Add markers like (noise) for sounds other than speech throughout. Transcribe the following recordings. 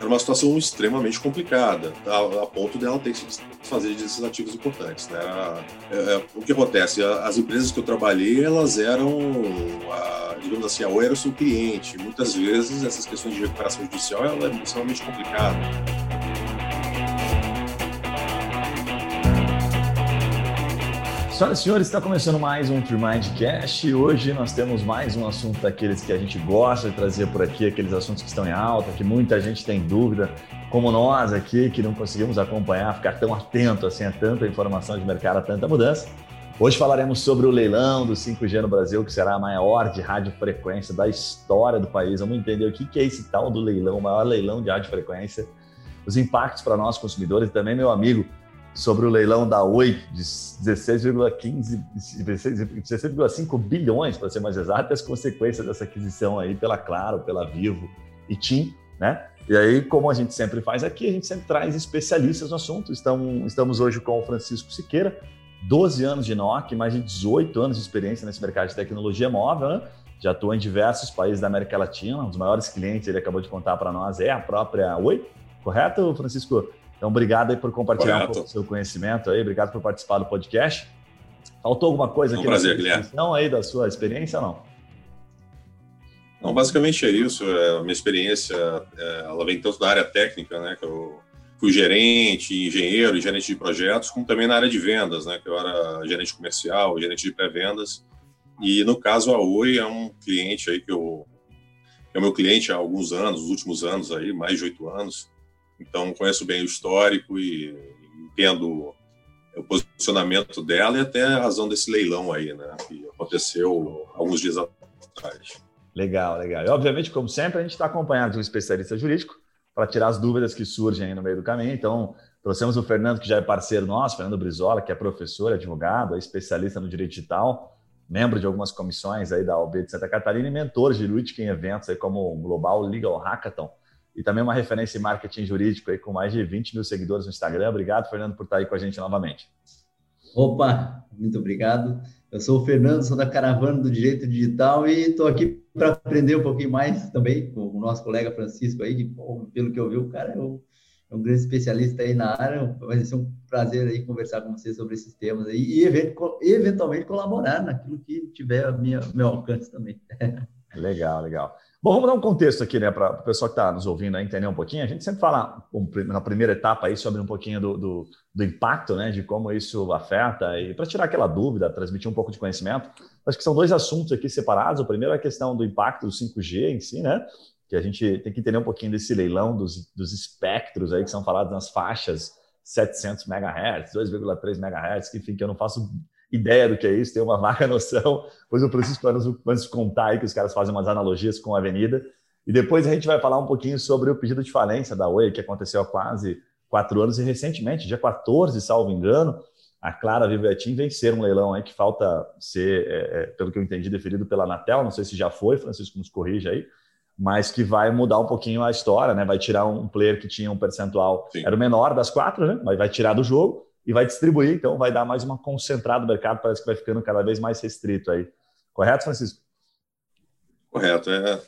era uma situação extremamente complicada, a, a ponto dela ter que se fazer desses ativos importantes. Né? É, é, o que acontece? As empresas que eu trabalhei, elas eram, a, digamos assim, a Oi era o seu cliente. Muitas vezes essas questões de recuperação judicial ela é extremamente complicada. Senhoras e senhores, está começando mais um Tremindcast hoje nós temos mais um assunto daqueles que a gente gosta de trazer por aqui, aqueles assuntos que estão em alta, que muita gente tem dúvida, como nós aqui, que não conseguimos acompanhar, ficar tão atento assim a tanta informação de mercado, a tanta mudança. Hoje falaremos sobre o leilão do 5G no Brasil, que será a maior de radiofrequência da história do país. Vamos entender o que é esse tal do leilão, o maior leilão de radiofrequência, os impactos para nós consumidores e também meu amigo sobre o leilão da Oi de 16,15, 16,5 bilhões, para ser mais exato, as consequências dessa aquisição aí pela Claro, pela Vivo e TIM, né? E aí, como a gente sempre faz aqui, a gente sempre traz especialistas no assunto. Estamos, estamos hoje com o Francisco Siqueira, 12 anos de NOC, mais de 18 anos de experiência nesse mercado de tecnologia móvel, né? Já atua em diversos países da América Latina. Um dos maiores clientes, ele acabou de contar para nós, é a própria Oi, correto, Francisco? Então, obrigado aí por compartilhar Correto. um pouco do seu conhecimento aí, obrigado por participar do podcast. Faltou alguma coisa aqui um prazer, na descrição aí da sua experiência ou não? Não, basicamente é isso. É, a minha experiência, é, ela vem tanto da área técnica, né, que eu fui gerente, engenheiro e gerente de projetos, como também na área de vendas, né, que eu era gerente comercial, gerente de pré-vendas. E no caso a Oi é um cliente aí que eu é o meu cliente há alguns anos, os últimos anos aí, mais de oito anos. Então, conheço bem o histórico e entendo o posicionamento dela e até a razão desse leilão aí, né? Que aconteceu alguns dias atrás. Legal, legal. E, obviamente, como sempre, a gente está acompanhado de um especialista jurídico para tirar as dúvidas que surgem aí no meio do caminho. Então, trouxemos o Fernando, que já é parceiro nosso, Fernando Brizola, que é professor, advogado, é especialista no direito digital, membro de algumas comissões aí da OB de Santa Catarina e mentor jurídico em eventos aí como o Global Legal Hackathon e também uma referência em marketing jurídico aí com mais de 20 mil seguidores no Instagram. Obrigado, Fernando, por estar aí com a gente novamente. Opa, muito obrigado. Eu sou o Fernando, sou da Caravana do Direito Digital e estou aqui para aprender um pouquinho mais também com o nosso colega Francisco aí, que, pelo que eu vi, o cara é um, é um, grande especialista aí na área. Vai ser um prazer aí conversar com você sobre esses temas aí e eventualmente colaborar naquilo que tiver a minha, meu alcance também. (laughs) Legal, legal. Bom, vamos dar um contexto aqui, né, para o pessoal que está nos ouvindo entender um pouquinho. A gente sempre fala na primeira etapa aí sobre um pouquinho do, do, do impacto, né, de como isso afeta e para tirar aquela dúvida, transmitir um pouco de conhecimento. Acho que são dois assuntos aqui separados. O primeiro é a questão do impacto do 5G em si, né, que a gente tem que entender um pouquinho desse leilão dos, dos espectros aí que são falados nas faixas 700 MHz, 2,3 MHz, que enfim, que eu não faço ideia do que é isso, tem uma (laughs) vaga noção. Depois o Francisco vai nos, contar aí que os caras fazem umas analogias com a Avenida. E depois a gente vai falar um pouquinho sobre o pedido de falência da Oi, que aconteceu há quase quatro anos e recentemente, dia 14, salvo engano, a Clara Vivo e a TIM venceram um leilão aí que falta ser, é, é, pelo que eu entendi, deferido pela Anatel, não sei se já foi, Francisco nos corrija aí, mas que vai mudar um pouquinho a história, né? Vai tirar um player que tinha um percentual, Sim. era o menor das quatro, né? Mas vai tirar do jogo e vai distribuir, então vai dar mais uma concentrada no mercado, parece que vai ficando cada vez mais restrito aí. Correto, Francisco? Correto. É...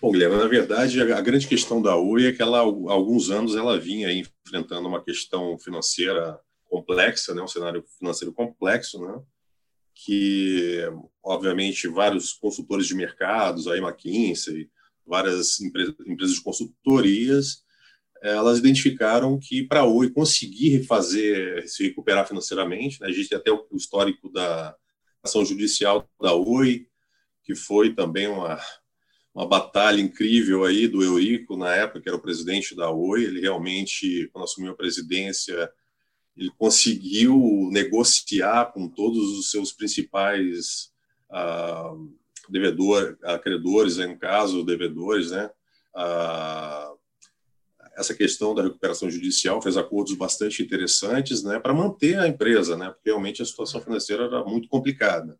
Bom, Guilherme, na verdade, a grande questão da Oi é que ela, há alguns anos ela vinha enfrentando uma questão financeira complexa, né, um cenário financeiro complexo, né, que, obviamente, vários consultores de mercados, aí McKinsey, várias empresas de consultorias, elas identificaram que para a Oi conseguir refazer, se recuperar financeiramente, né, a gente tem até o histórico da ação judicial da Oi, que foi também uma, uma batalha incrível aí do Eurico, na época que era o presidente da Oi, ele realmente, quando assumiu a presidência, ele conseguiu negociar com todos os seus principais ah, devedor, acreedores, no caso, devedores, né, ah, essa questão da recuperação judicial, fez acordos bastante interessantes né, para manter a empresa, né, porque realmente a situação financeira era muito complicada.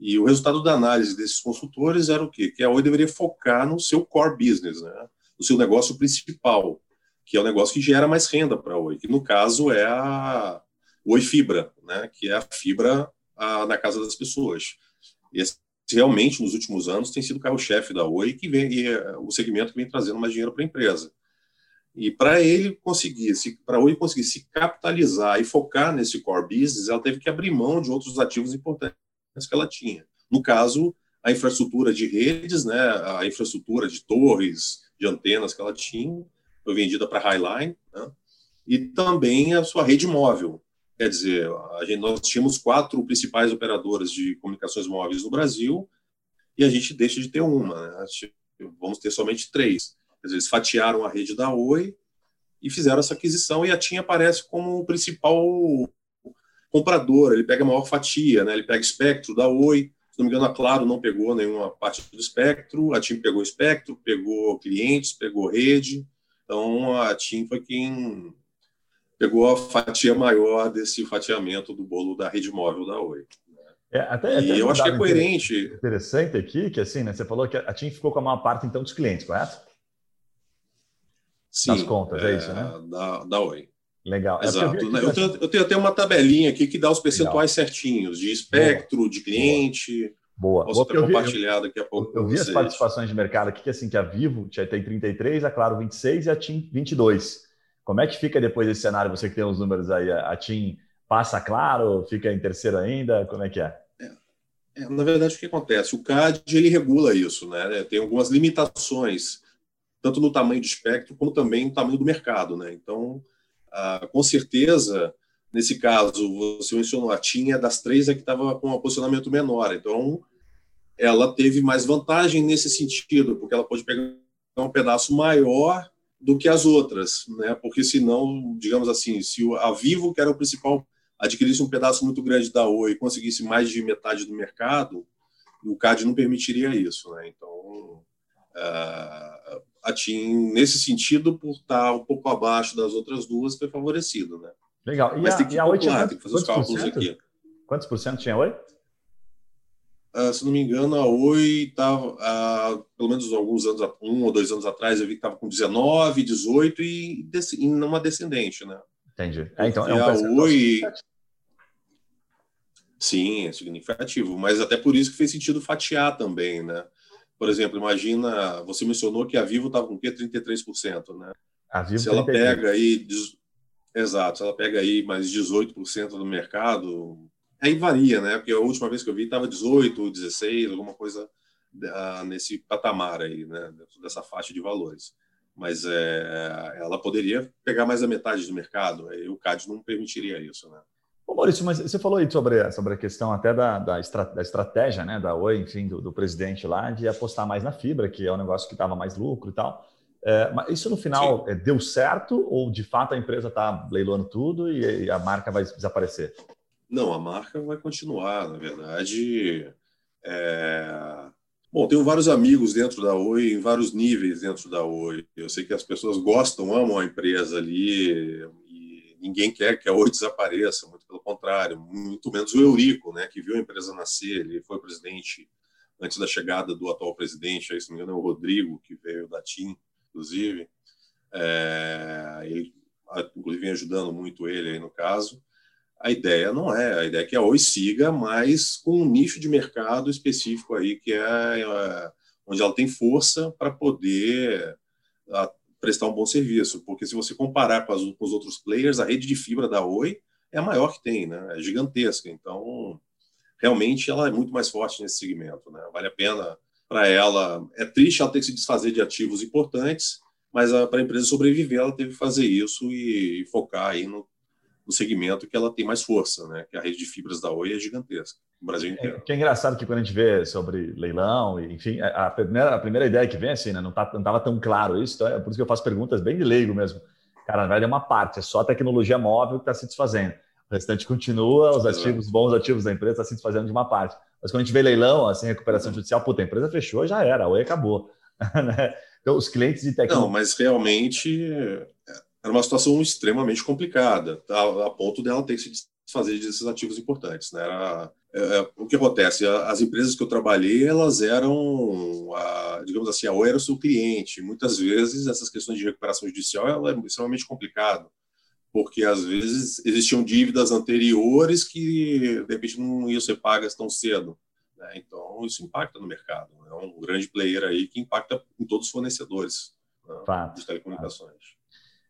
E o resultado da análise desses consultores era o quê? Que a Oi deveria focar no seu core business, né, no seu negócio principal, que é o negócio que gera mais renda para a Oi, que no caso é a Oi Fibra, né, que é a fibra a, na casa das pessoas. Esse, realmente, nos últimos anos, tem sido o carro-chefe da Oi que vem, e, é, o segmento que vem trazendo mais dinheiro para a empresa. E para ele conseguir, para Oi conseguir se capitalizar e focar nesse core business, ela teve que abrir mão de outros ativos importantes que ela tinha. No caso, a infraestrutura de redes, né, a infraestrutura de torres, de antenas que ela tinha, foi vendida para a Highline, né, e também a sua rede móvel. Quer dizer, a gente, nós tínhamos quatro principais operadoras de comunicações móveis no Brasil e a gente deixa de ter uma. Né? Vamos ter somente três. Quer dizer, eles fatiaram a rede da Oi e fizeram essa aquisição e a TIM aparece como o principal comprador. Ele pega a maior fatia, né? ele pega espectro da Oi, se não me engano, a Claro não pegou nenhuma parte do espectro, a TIM pegou espectro, pegou clientes, pegou rede. Então, a TIM foi quem pegou a fatia maior desse fatiamento do bolo da rede móvel da Oi. É, até, e até eu acho que é coerente. Interessante aqui que assim, né? Você falou que a TIM ficou com a maior parte então dos clientes, correto? Sim. Das contas, é, é isso, né? Da, da Oi. Legal. É Exato. É eu, eu, tenho, eu, tenho, até uma tabelinha aqui que dá os percentuais Legal. certinhos de espectro, Boa. de cliente. Boa. Posso Boa, compartilhar daqui a pouco. Eu, eu vi as participações de mercado aqui, que assim, que a Vivo já tem 33, a Claro 26 e a TIM 22. Como é que fica depois desse cenário? Você que tem os números aí, a TIM passa Claro, fica em terceiro ainda? Como é que é? é? É, na verdade, o que acontece? O CAD ele regula isso, né? Tem algumas limitações, tanto no tamanho do espectro, como também no tamanho do mercado, né? Então, ah, com certeza, nesse caso, você mencionou a TIM, é das três a que estava com um posicionamento menor. Então, ela teve mais vantagem nesse sentido, porque ela pode pegar um pedaço maior do que as outras, né? Porque senão, digamos assim, se a Vivo, que era o principal, adquirisse um pedaço muito grande da Oi e conseguisse mais de metade do mercado, o CAD não permitiria isso, né? Então, a TIM, nesse sentido, por estar um pouco abaixo das outras duas, foi favorecido, né? Legal. E Mas a, tem que, tinha tem que fazer os cálculos aqui. Quantos por cento tinha Oi? Uh, se não me engano, a Oi estava, uh, pelo menos alguns anos, um ou dois anos atrás, eu vi que estava com 19, 18 e, e numa descendente, né? Entendi. É, então, é um a Oi... Sim, é significativo, mas até por isso que fez sentido fatiar também, né? Por exemplo, imagina, você mencionou que a Vivo estava com o quê? 33%, né? A Vivo se ela pega aí, exato, se ela pega aí mais 18% do mercado, Aí varia, né? Porque a última vez que eu vi estava 18, 16, alguma coisa uh, nesse patamar aí, né? Dessa faixa de valores. Mas é, ela poderia pegar mais da metade do mercado, e o CAD não permitiria isso, né? Maurício, mas você falou aí sobre, sobre a questão até da, da, estra, da estratégia, né, da Oi, enfim, do, do, presidente lá, de apostar mais na fibra, que é um negócio que dava mais lucro e tal. É, mas isso no final é, deu certo ou de fato a empresa está leiloando tudo e, e, a marca vai desaparecer? Não, a marca vai continuar, na verdade. É... Bom, tenho vários amigos dentro da Oi, em vários níveis dentro da Oi. Eu sei que as pessoas gostam, amam a empresa ali, e ninguém quer que a Oi (laughs) desapareça, pelo contrário, muito menos o Eurico, né, que viu a empresa nascer, ele foi presidente antes da chegada do atual presidente, aí, se não me engano, é o Rodrigo, que veio da TIM, inclusive. É... ele, inclusive, vem ajudando muito ele aí no caso. A ideia não é, a ideia é que a Oi siga, mas com um nicho de mercado específico aí, que é, é onde ela tem força para poder prestar um bom serviço. Porque se você comparar com, as, com, os outros players, a rede de fibra da Oi é a maior que tem, né? é gigantesca. Então, realmente, ela é muito mais forte nesse segmento. Né? Vale a pena para ela. É triste ela ter que se desfazer de ativos importantes, mas para a empresa sobreviver, ela teve que fazer isso e, e focar aí no no segmento que ela tem mais força, né? Que a rede de fibras da Oi é gigantesca no Brasil inteiro. É, que é engraçado que quando a gente vê sobre leilão, enfim, a primeira, a primeira ideia que vem assim, né? Não tá, estava tão claro isso, então é por isso que eu faço perguntas bem de leigo mesmo. Cara, na verdade é uma parte, é só a tecnologia móvel que está se desfazendo. O restante continua, os ativos, bons ativos da empresa estão tá se desfazendo de uma parte. Mas quando a gente vê leilão, assim, recuperação judicial, puta, a empresa fechou, já era, a Oi acabou. (laughs) Né? então, os clientes de tecnologia. Não, mas realmente era uma situação extremamente complicada, a, a ponto dela ter que se desfazer desses ativos importantes. Né? Era, é, é, o que acontece? As empresas que eu trabalhei, elas eram, a, digamos assim, a ou era o seu cliente. Muitas vezes, essas questões de recuperação judicial é extremamente complicado, porque às vezes existiam dívidas anteriores que, de repente, não iam ser pagas tão cedo. Né? Então, isso impacta no mercado. É um grande player aí que impacta em todos os fornecedores né? de telecomunicações.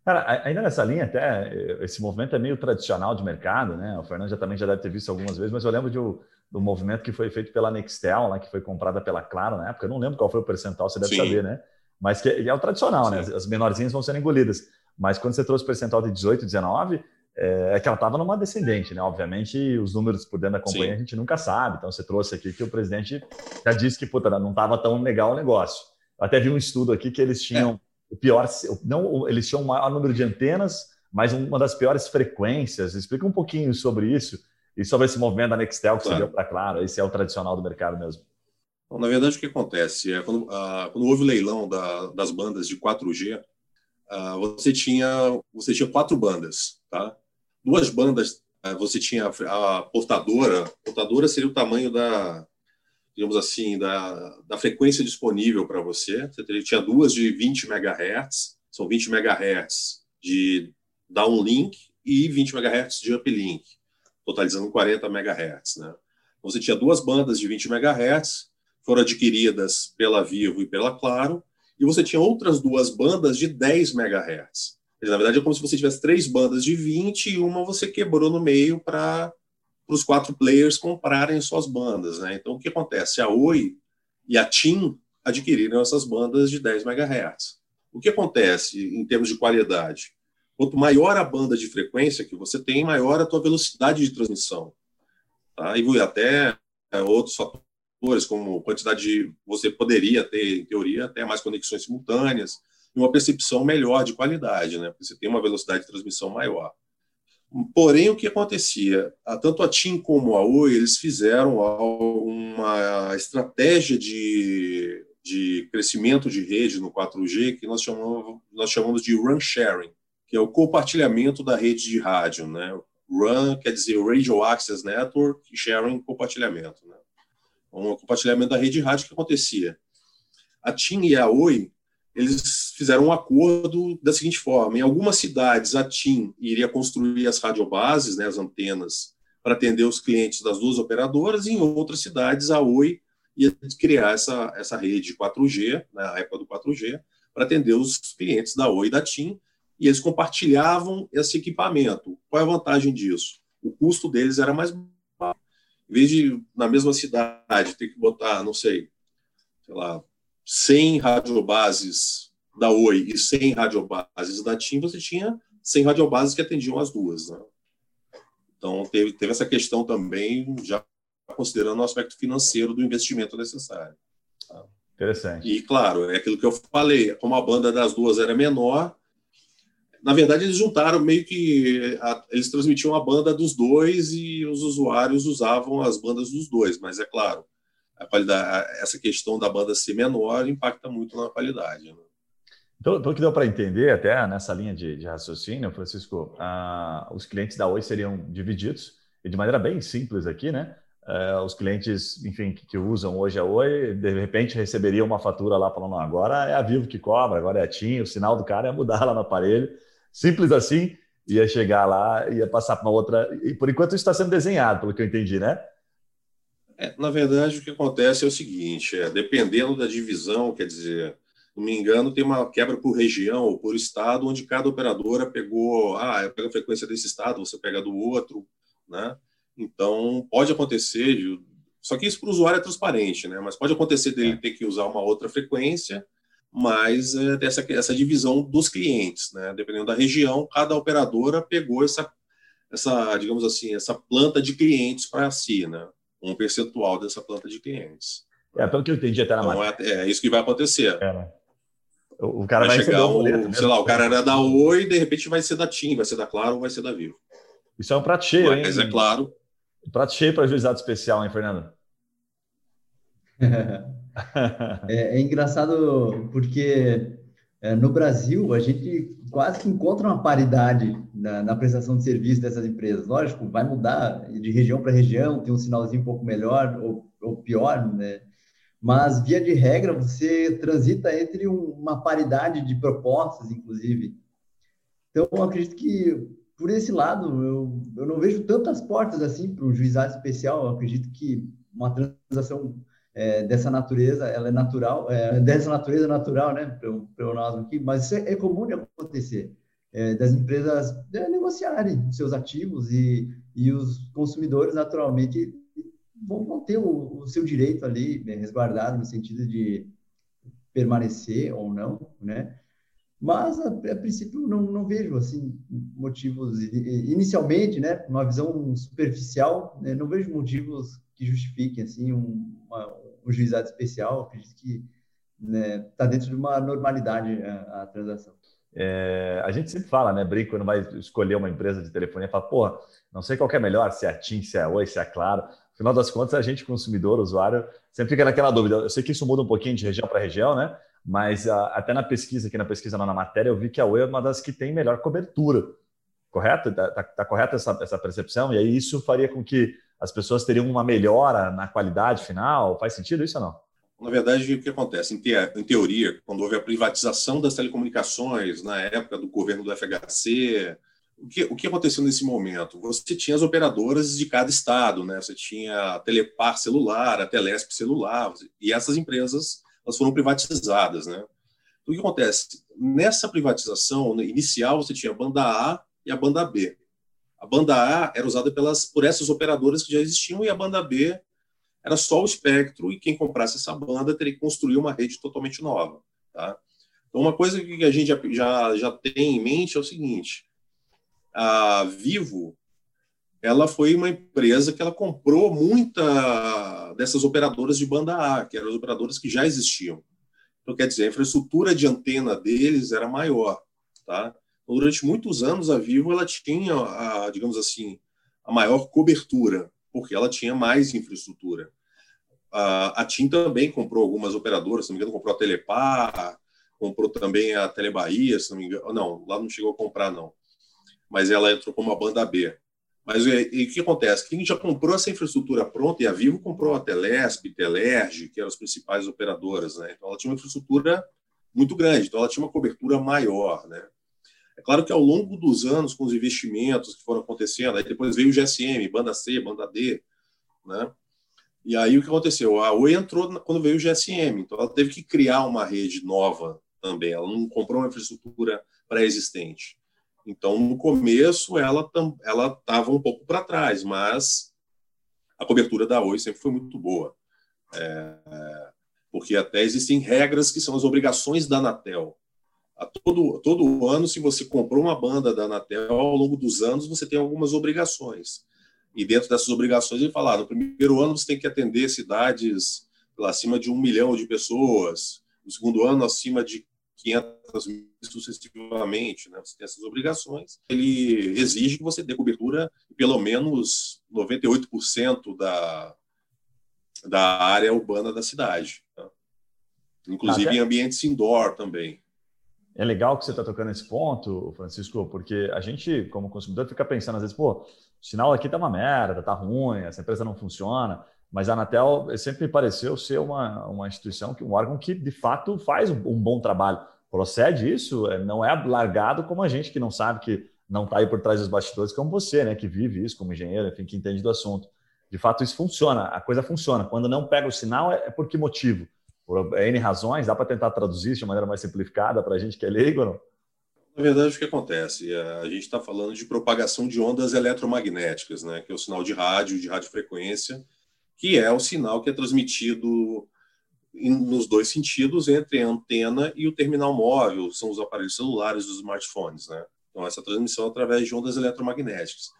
Cara, ainda nessa linha, até esse movimento é meio tradicional de mercado, né? O Fernando já também já deve ter visto algumas vezes, mas eu lembro de, do movimento que foi feito pela Nextel, lá, que foi comprada pela Claro na época. Eu não lembro qual foi o percentual, você deve Sim. saber, né? Mas que é o tradicional, né? Sim. né? As menorzinhas vão sendo engolidas. Mas quando você trouxe o percentual de 18, 19, é, é que ela estava numa descendente, né? Obviamente, os números por dentro da companhia Sim. a gente nunca sabe. Então, você trouxe aqui que o presidente já disse que puta, não estava tão legal o negócio. Eu até vi um estudo aqui que eles tinham. É o pior, não, eles tinham um maior número de antenas, mas uma das piores frequências. Explica um pouquinho sobre isso e sobre esse movimento da Nextel que claro. você deu para Claro. Esse é o tradicional do mercado mesmo. Bom, na verdade, o que acontece é quando, ah, quando houve o leilão da, das bandas de 4G, ah, você tinha você tinha quatro bandas, tá? Duas bandas, ah, você tinha a, a portadora. A portadora seria o tamanho da digamos assim, da, da frequência disponível para você. Você tinha duas de 20 MHz, são 20 MHz de downlink e 20 MHz de uplink, totalizando 40 MHz. Né? Então, você tinha duas bandas de 20 MHz, foram adquiridas pela Vivo e pela Claro, e você tinha outras duas bandas de 10 MHz. Na verdade, é como se você tivesse três bandas de 20 e uma você quebrou no meio para para os quatro players comprarem suas bandas. Né? Então, o que acontece? A Oi e a TIM adquiriram essas bandas de 10 MHz. O que acontece em termos de qualidade? Quanto maior a banda de frequência que você tem, maior a tua velocidade de transmissão. Tá? E até é, outros fatores, como quantidade de... Você poderia ter, em teoria, até mais conexões simultâneas e uma percepção melhor de qualidade, né? porque você tem uma velocidade de transmissão maior. Porém, o que acontecia? Tanto a TIM como a Oi, eles fizeram uma estratégia de, de crescimento de rede no 4G que nós chamamos, nós chamamos de run sharing, que é o compartilhamento da rede de rádio. Né? Run quer dizer Radio Access Network sharing, compartilhamento. Né? Um compartilhamento da rede de rádio que acontecia. A TIM e a Oi eles fizeram um acordo da seguinte forma: em algumas cidades, a TIM iria construir as radiobases, né, as antenas, para atender os clientes das duas operadoras, e em outras cidades, a Oi ia criar essa, essa rede 4G, na né, época do 4G, para atender os clientes da Oi e da TIM, e eles compartilhavam esse equipamento. Qual é a vantagem disso? O custo deles era mais baixo. Em vez de, na mesma cidade, ter que botar, não sei, sei lá, 100 radiobases da Oi e 100 radiobases da TIM, você tinha 100 radiobases que atendiam as duas. Né? Então, teve, teve essa questão também, já considerando o aspecto financeiro do investimento necessário. Tá? Interessante. E, claro, é aquilo que eu falei, como a banda das duas era menor, na verdade, eles juntaram meio que. A, eles transmitiam a banda dos dois e os usuários usavam as bandas dos dois, mas é claro, a qualidade, essa questão da banda ser menor impacta muito na qualidade. Né? Então, pelo que deu para entender, até nessa linha de, de raciocínio, Francisco, os clientes da Oi seriam divididos, e de maneira bem simples aqui, né? Ah, os clientes, enfim, que, que, usam hoje a Oi, de repente receberiam uma fatura lá falando, agora é a Vivo que cobra, agora é a TIM, o sinal do cara é mudar (laughs) lá no aparelho. Simples assim, ia chegar lá, ia passar para outra. E por enquanto isso está sendo desenhado, pelo que eu entendi, né? É, na verdade, o que acontece é o seguinte: é, dependendo da divisão, quer dizer, não me engano, tem uma quebra por região ou por estado, onde cada operadora pegou, ah, eu pego a frequência desse estado, você pega do outro, né? Então, pode acontecer, só que isso para o usuário é transparente, né? Mas pode acontecer dele ter que usar uma outra frequência, mas é, dessa essa divisão dos clientes, né? Dependendo da região, cada operadora pegou essa, essa digamos assim, essa planta de clientes para si, né? Um percentual dessa planta de clientes. É, pelo que eu entendi até na então, é, é, isso que vai acontecer. É, né? O cara vai, vai chegar, um, sei lá, o cara era da Oi e de repente vai ser da TIM, vai ser da Claro ou vai ser da Vivo. Isso é um prato cheio, Mas, hein? é claro. Um prato cheio para juizado especial, hein, Fernando? (laughs) é, é, engraçado porque no Brasil a gente quase que encontra uma paridade na, na, prestação de serviço dessas empresas. Lógico, vai mudar de região para região, tem um sinalzinho um pouco melhor ou, ou, pior, né? Mas, via de regra, você transita entre um, uma paridade de propostas, inclusive. Então, acredito que, por esse lado, eu, eu não vejo tantas portas assim para um juizado especial. Eu acredito que uma transação é, dessa natureza, ela é natural, é, dessa natureza natural, né, para nós aqui, mas isso é, é comum de acontecer. é, das empresas é, negociarem seus ativos e, e os consumidores, naturalmente, vão, vão ter o, o, seu direito ali né, resguardado no sentido de permanecer ou não, né? Mas, a, a princípio, não, não vejo, assim, motivos, inicialmente, né, uma visão superficial, né, não vejo motivos que justifiquem, assim, um, uma, um juizado especial, acredito que está né, tá dentro de uma normalidade a, a transação. É, a gente sempre fala, né, brinco, quando vai escolher uma empresa de telefonia, fala, porra, não sei qual é melhor, se é a TIM, se é a Oi, se é a Claro. Afinal das contas, a gente, consumidor, usuário, sempre fica naquela dúvida. Eu sei que isso muda um pouquinho de região para região, né? Mas a, até na pesquisa, aqui na pesquisa, na matéria, eu vi que a Oi é uma das que tem melhor cobertura. Correto? Está tá, tá correta essa, essa percepção? E aí isso faria com que as pessoas teriam uma melhora na qualidade final? Faz sentido isso ou não? Na verdade, o que acontece? Em, te em teoria, quando houve a privatização das telecomunicações, na época do governo do FHC, o que, o que aconteceu nesse momento? Você tinha as operadoras de cada estado, né? Você tinha a Telepar celular, a Telesp celular, e essas empresas elas foram privatizadas, né? Então, o que acontece? Nessa privatização inicial, você tinha a banda A e a banda B. A banda A era usada pelas, por essas operadoras que já existiam e a banda B era só o espectro e quem comprasse essa banda teria que construir uma rede totalmente nova. Tá? Então, uma coisa que a gente já, já, já tem em mente é o seguinte: a Vivo ela foi uma empresa que ela comprou muita dessas operadoras de banda A, que eram as operadoras que já existiam. Então, quer dizer, a infraestrutura de antena deles era maior. Tá? Durante muitos anos, a Vivo ela tinha, a, digamos assim, a maior cobertura, porque ela tinha mais infraestrutura. A, a TIM também comprou algumas operadoras, se não me engano, comprou a Telepar, comprou também a Telebahia, se não me engano. Não, lá não chegou a comprar, não. Mas ela entrou como a banda B. Mas e, e o que acontece? Quem já comprou essa infraestrutura pronta, e a Vivo comprou a Telesp, Telerge, que eram as principais operadoras, né? Então ela tinha uma infraestrutura muito grande, então ela tinha uma cobertura maior, né? É claro que ao longo dos anos, com os investimentos que foram acontecendo, aí depois veio o GSM, banda C, banda D, né? E aí o que aconteceu? A Oi entrou quando veio o GSM, então ela teve que criar uma rede nova também, ela não comprou uma infraestrutura pré-existente. Então, no começo, ela ela estava um pouco para trás, mas a cobertura da Oi sempre foi muito boa. É, porque até existem regras que são as obrigações da Anatel. A todo, todo ano, se você comprou uma banda da Anatel, ao longo dos anos, você tem algumas obrigações. E dentro dessas obrigações, ele fala: ah, no primeiro ano você tem que atender cidades acima de um milhão de pessoas, no segundo ano, acima de 500 mil sucessivamente, né? Você tem essas obrigações. Ele exige que você dê cobertura pelo menos 98% da, da área urbana da cidade. Tá? Inclusive em ambientes indoor também. É legal que você está tocando esse ponto, Francisco, porque a gente, como consumidor, fica pensando às vezes, pô, o sinal aqui tá uma merda, tá ruim, essa empresa não funciona. Mas a Anatel sempre me pareceu ser uma, uma instituição, que um órgão que de fato faz um, bom trabalho. Procede isso, é, não é largado como a gente que não sabe que não está aí por trás dos bastidores, como você, né, que vive isso como engenheiro, enfim, que entende do assunto. De fato, isso funciona, a coisa funciona. Quando não pega o sinal, é, é por que motivo? Por N razões, dá para tentar traduzir isso de maneira mais simplificada para a gente que é leigo, não? Na verdade, o que acontece? A gente está falando de propagação de ondas eletromagnéticas, né? que é o sinal de rádio, de radiofrequência, que é o sinal que é transmitido nos dois sentidos entre a antena e o terminal móvel, são os aparelhos celulares, os smartphones. Né? Então, essa transmissão é através de ondas eletromagnéticas.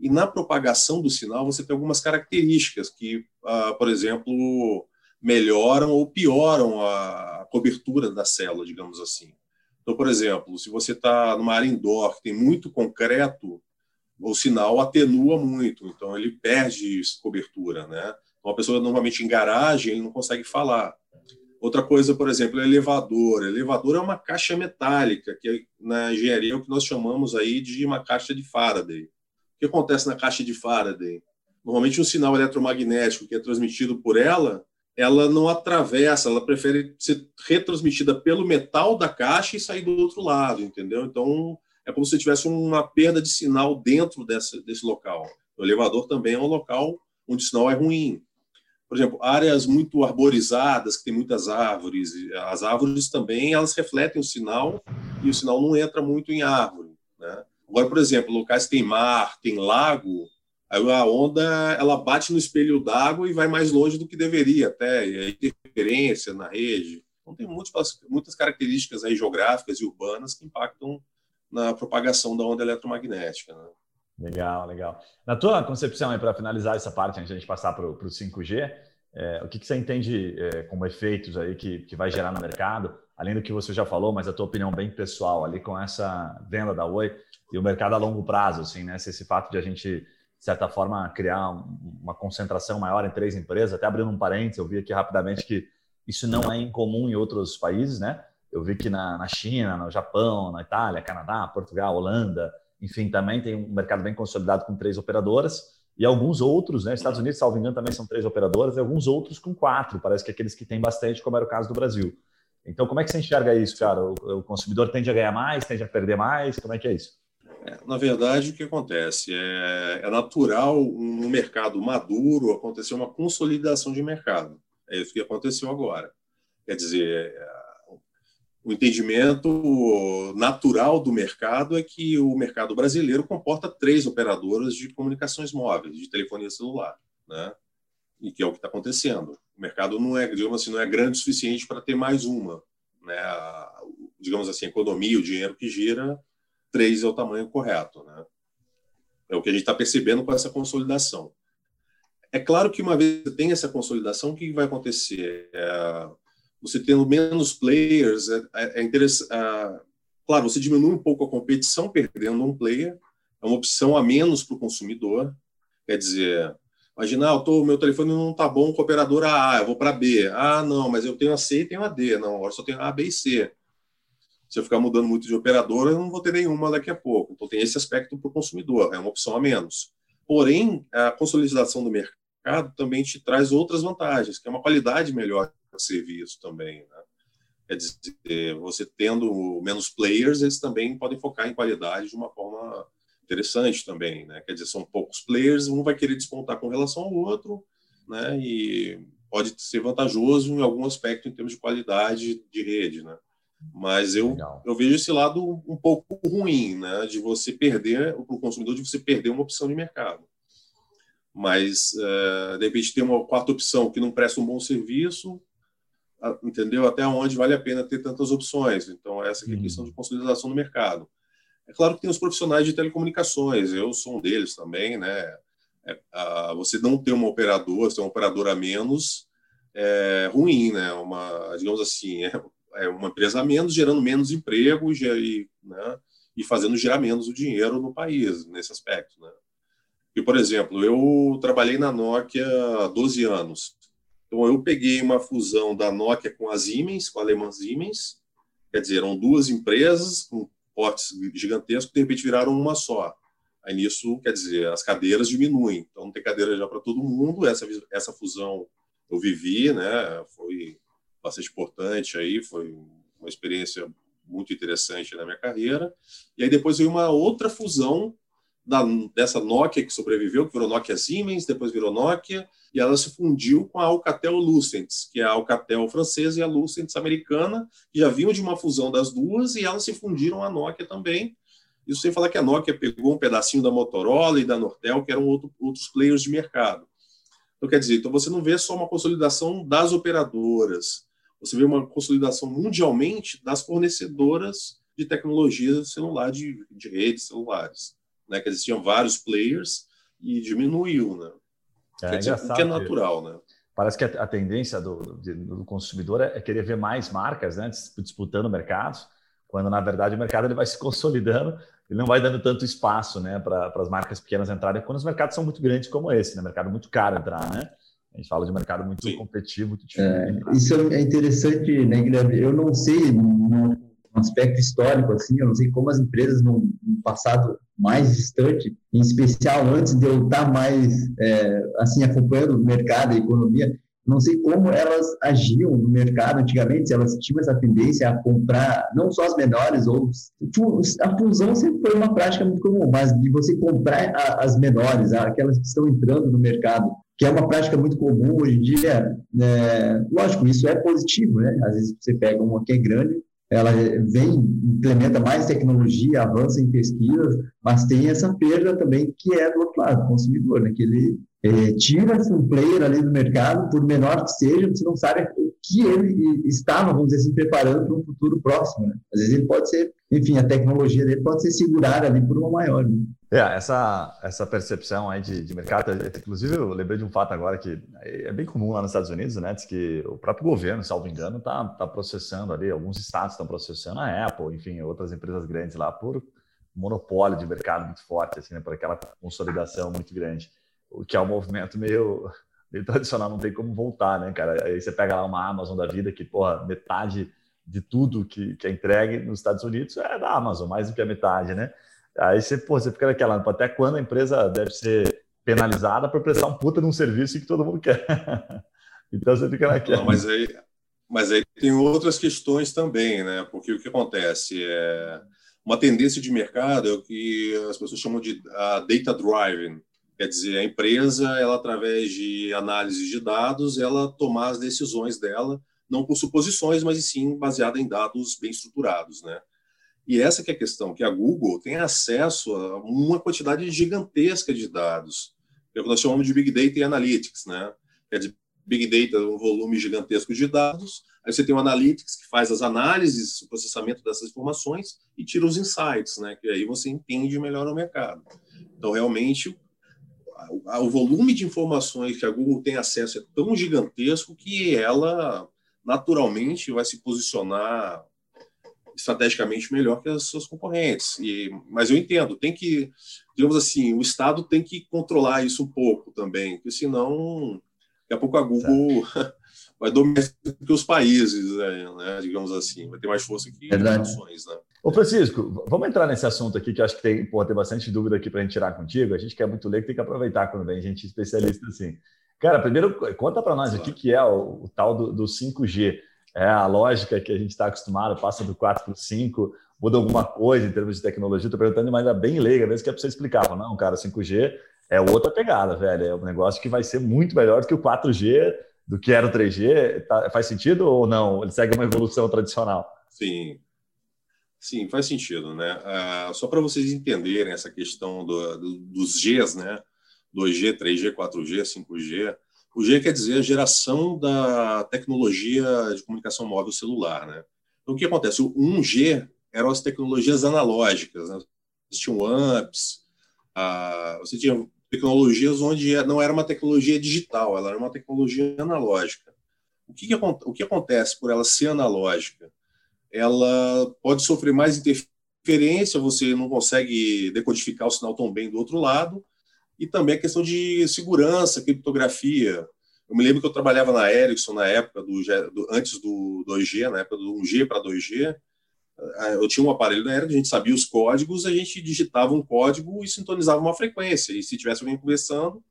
E na propagação do sinal, você tem algumas características que, ah, por exemplo, melhoram ou pioram a cobertura da célula, digamos assim. Então, por exemplo, se você está numa área indoor que tem muito concreto, o sinal atenua muito, então ele perde cobertura, né? Uma pessoa normalmente em garagem ele não consegue falar. Outra coisa, por exemplo, é elevador. Elevador é uma caixa metálica, que na engenharia é o que nós chamamos aí de uma caixa de Faraday. O que acontece na caixa de Faraday? Normalmente um sinal eletromagnético que é transmitido por ela ela não atravessa, ela prefere ser retransmitida pelo metal da caixa e sair do outro lado, entendeu? Então, é como se tivesse uma perda de sinal dentro dessa, desse local. O elevador também é um local onde o sinal é ruim. Por exemplo, áreas muito arborizadas, que tem muitas árvores, as árvores também, elas refletem o sinal e o sinal não entra muito em árvore. Agora, por exemplo, locais que tem mar, tem lago, a onda ela bate no espelho d'água e vai mais longe do que deveria até, e a interferência na rede. Então tem muitas, muitas características aí geográficas e urbanas que impactam na propagação da onda eletromagnética. Né? Legal, legal. Na tua concepção, para finalizar essa parte, antes de a gente passar para o 5G, é, o que, que, você entende é, como efeitos aí que, que vai gerar no mercado, além do que você já falou, mas a tua opinião bem pessoal ali com essa venda da Oi e o mercado a longo prazo, assim, né? Esse, esse fato de a gente, de certa forma, criar uma concentração maior em três empresas, até abrindo um parênteses, eu vi aqui rapidamente que isso não é incomum em outros países, né? Eu vi que na, na China, no Japão, na Itália, Canadá, Portugal, Holanda, enfim, também tem um mercado bem consolidado com três operadoras e alguns outros, né? Estados Unidos, salvo engano, também são três operadoras e alguns outros com quatro. Parece que aqueles que têm bastante, como era o caso do Brasil. Então, como é que você enxerga isso, cara? O, o consumidor tende a ganhar mais, tende a perder mais? Como é que é isso? É, na verdade, o que acontece? É, é natural no mercado maduro acontecer uma consolidação de mercado. É isso que aconteceu agora. Quer dizer, o entendimento natural do mercado é que o mercado brasileiro comporta três operadoras de comunicações móveis, de telefonia celular, né? E que é o que está acontecendo. O mercado não é, digamos assim, não é grande o suficiente para ter mais uma, né? Digamos assim, a economia, o dinheiro que gira, três é o tamanho correto, né? É o que a gente está percebendo com essa consolidação. É claro que uma vez que tem essa consolidação, o que vai acontecer? É, você tendo menos players, é, é, é interessante. Ah, claro, você diminui um pouco a competição perdendo um player, é uma opção a menos para o consumidor. Quer dizer, imagina, ah, tô, meu telefone não está bom com a operadora A, eu vou para B. Ah, não, mas eu tenho a C e tenho a D. Não, agora só tenho A, B e C. Se eu ficar mudando muito de operadora, eu não vou ter nenhuma daqui a pouco. Então, tem esse aspecto para o consumidor, é uma opção a menos. Porém, a consolidação do mercado também te traz outras vantagens, que é uma qualidade melhor serviço também. Né? Quer dizer, você tendo menos players, eles também podem focar em qualidade de uma forma interessante também. Né? Quer dizer, são poucos players, um vai querer despontar com relação ao outro, né? e pode ser vantajoso em algum aspecto em termos de qualidade de rede. Né? Mas eu, eu vejo esse lado um pouco ruim, né? de você perder, para o consumidor, de você perder uma opção de mercado mas uh, de repente tem uma quarta opção que não presta um bom serviço, entendeu? Até onde vale a pena ter tantas opções. Então, essa é a questão de uhum. consolidação do mercado. É claro que tem os profissionais de telecomunicações, eu sou um deles também, né? É, a, você não ter uma operadora, ter uma operadora a menos é ruim, né? Uma, digamos assim, (laughs) é, é uma empresa a menos, gerando menos emprego e, né? e fazendo gerar menos o dinheiro no país, nesse aspecto, né? E, por exemplo, eu trabalhei na Nokia há 12 anos. Então, eu peguei uma fusão da Nokia com a Siemens, com a alemã Siemens, quer dizer, eram duas empresas com portes gigantescos, de repente viraram uma só. Aí nisso, quer dizer, as cadeiras diminuem, então não tem cadeira já para todo mundo. Essa, essa fusão eu vivi, né? Foi bastante importante aí, foi uma experiência muito interessante na minha carreira. E aí depois veio uma outra fusão da, dessa Nokia que sobreviveu, que virou Nokia Siemens, depois virou Nokia, e ela se fundiu com a Alcatel Lucent, que é a Alcatel francesa e a Lucent americana, que já vinham de uma fusão das duas, e elas se fundiram à Nokia também. Isso sem falar que a Nokia pegou um pedacinho da Motorola e da Nortel, que eram outro, outros players de mercado. Então, quer dizer, então você não vê só uma consolidação das operadoras, você vê uma consolidação mundialmente das fornecedoras de tecnologia celular, de, de redes celulares né? Que existiam vários players e diminuiu, né? É, dizer, o que é natural, né? Parece que a, tendência do, do consumidor é, é querer ver mais marcas né, disputando mercados, quando na verdade o mercado ele vai se consolidando, ele não vai dando tanto espaço né, para as marcas pequenas entrarem, quando os mercados são muito grandes como esse, né? Mercado muito caro entrar, né? A gente fala de mercado muito Sim. competitivo, muito É, isso é interessante, né, Guilherme? Eu não sei, no aspecto histórico, assim, eu não sei como as empresas no, no passado mais distante, em especial antes de eu estar mais, é, assim, acompanhando o mercado, a economia, não sei como elas agiam no mercado antigamente, se elas tinham essa tendência a comprar não só as menores, ou a fusão sempre foi uma prática muito comum, mas de você comprar as menores, aquelas que estão entrando no mercado, que é uma prática muito comum hoje em dia. É, lógico, isso é positivo, né? Às vezes você pega uma que é grande, ela vem, implementa mais tecnologia, avança em pesquisas, mas tem essa perda também que é do outro lado, do consumidor, né? que ele é, tira-se um player ali do mercado, por menor que seja, você não sabe o que ele estava, vamos dizer assim, preparando para um futuro próximo. Né? Às vezes ele pode ser, enfim, a tecnologia dele pode ser segurada ali por uma maior. Né? É, essa, essa percepção aí de, de mercado, inclusive eu lembrei de um fato agora que é bem comum lá nos Estados Unidos, né? Diz que o próprio governo, salvo engano, está tá processando ali, alguns estados estão processando a Apple, enfim, outras empresas grandes lá por monopólio de mercado muito forte, assim, né? Por aquela consolidação muito grande, o que é um movimento meio, meio tradicional, não tem como voltar, né, cara? Aí você pega lá uma Amazon da vida que, porra, metade de tudo que, que é entregue nos Estados Unidos é da Amazon, mais do que a metade, né? Aí você, pô, você fica naquela, até quando a empresa deve ser penalizada por prestar um puta num serviço que todo mundo quer. (laughs) então você fica naquela. Não, mas aí, mas aí tem outras questões também, né? Porque o que acontece é uma tendência de mercado é o que as pessoas chamam de data driving. Quer dizer, a empresa, ela através de análise de dados, ela tomar as decisões dela, não por suposições, mas sim baseada em dados bem estruturados, né? E essa que é a questão, que a Google tem acesso a uma quantidade gigantesca de dados, que é o que nós chamamos de Big Data e Analytics, né? Quer dizer, Big Data é um volume gigantesco de dados, aí você tem o Analytics, que faz as análises, o processamento dessas informações e tira os insights, né? Que aí você entende melhor o mercado. Então, realmente, o volume de informações que a Google tem acesso é tão gigantesco que ela naturalmente vai se posicionar estrategicamente melhor que as suas concorrentes. E, mas eu entendo, tem que, digamos assim, o Estado tem que controlar isso um pouco também, porque senão, daqui a pouco a Google (laughs) vai dominar que os países, né, né, digamos assim, vai ter mais força que as nações. Né? Ô Francisco, vamos entrar nesse assunto aqui que eu acho que tem, pô, tem bastante dúvida aqui para a gente tirar contigo. A gente quer muito ler, tem que aproveitar quando vem gente especialista assim. Cara, primeiro conta para nós que, que é o, o tal do, do 5G é a lógica que a gente está acostumado, passa do 4 para o 5, muda alguma coisa em termos de tecnologia. Estou perguntando, mas é bem leiga, mesmo que é para você explicar. Não, cara, 5G é outra pegada, velho. É um negócio que vai ser muito melhor do que o 4G, do que era o 3G. Tá, faz sentido ou não? Ele segue uma evolução tradicional? Sim. Sim, faz sentido, né? Ah, só para vocês entenderem essa questão do, do, dos Gs, né? 2G, 3G, 4G, 5G. O G quer dizer a geração da tecnologia de comunicação móvel celular. Né? Então, o que acontece? O 1G eram as tecnologias analógicas. Né? Tinha AMPs, a, você tinha tecnologias onde não era uma tecnologia digital, ela era uma tecnologia analógica. O que, que, o que acontece por ela ser analógica? Ela pode sofrer mais interferência, você não consegue decodificar o sinal tão bem do outro lado, e também a questão de segurança, criptografia. Eu me lembro que eu trabalhava na Ericsson na época do, do antes do 2G, na época do 1G para 2G. Eu tinha um aparelho da Ericsson, a gente sabia os códigos, a gente digitava um código e sintonizava uma frequência. E se tivesse alguém conversando,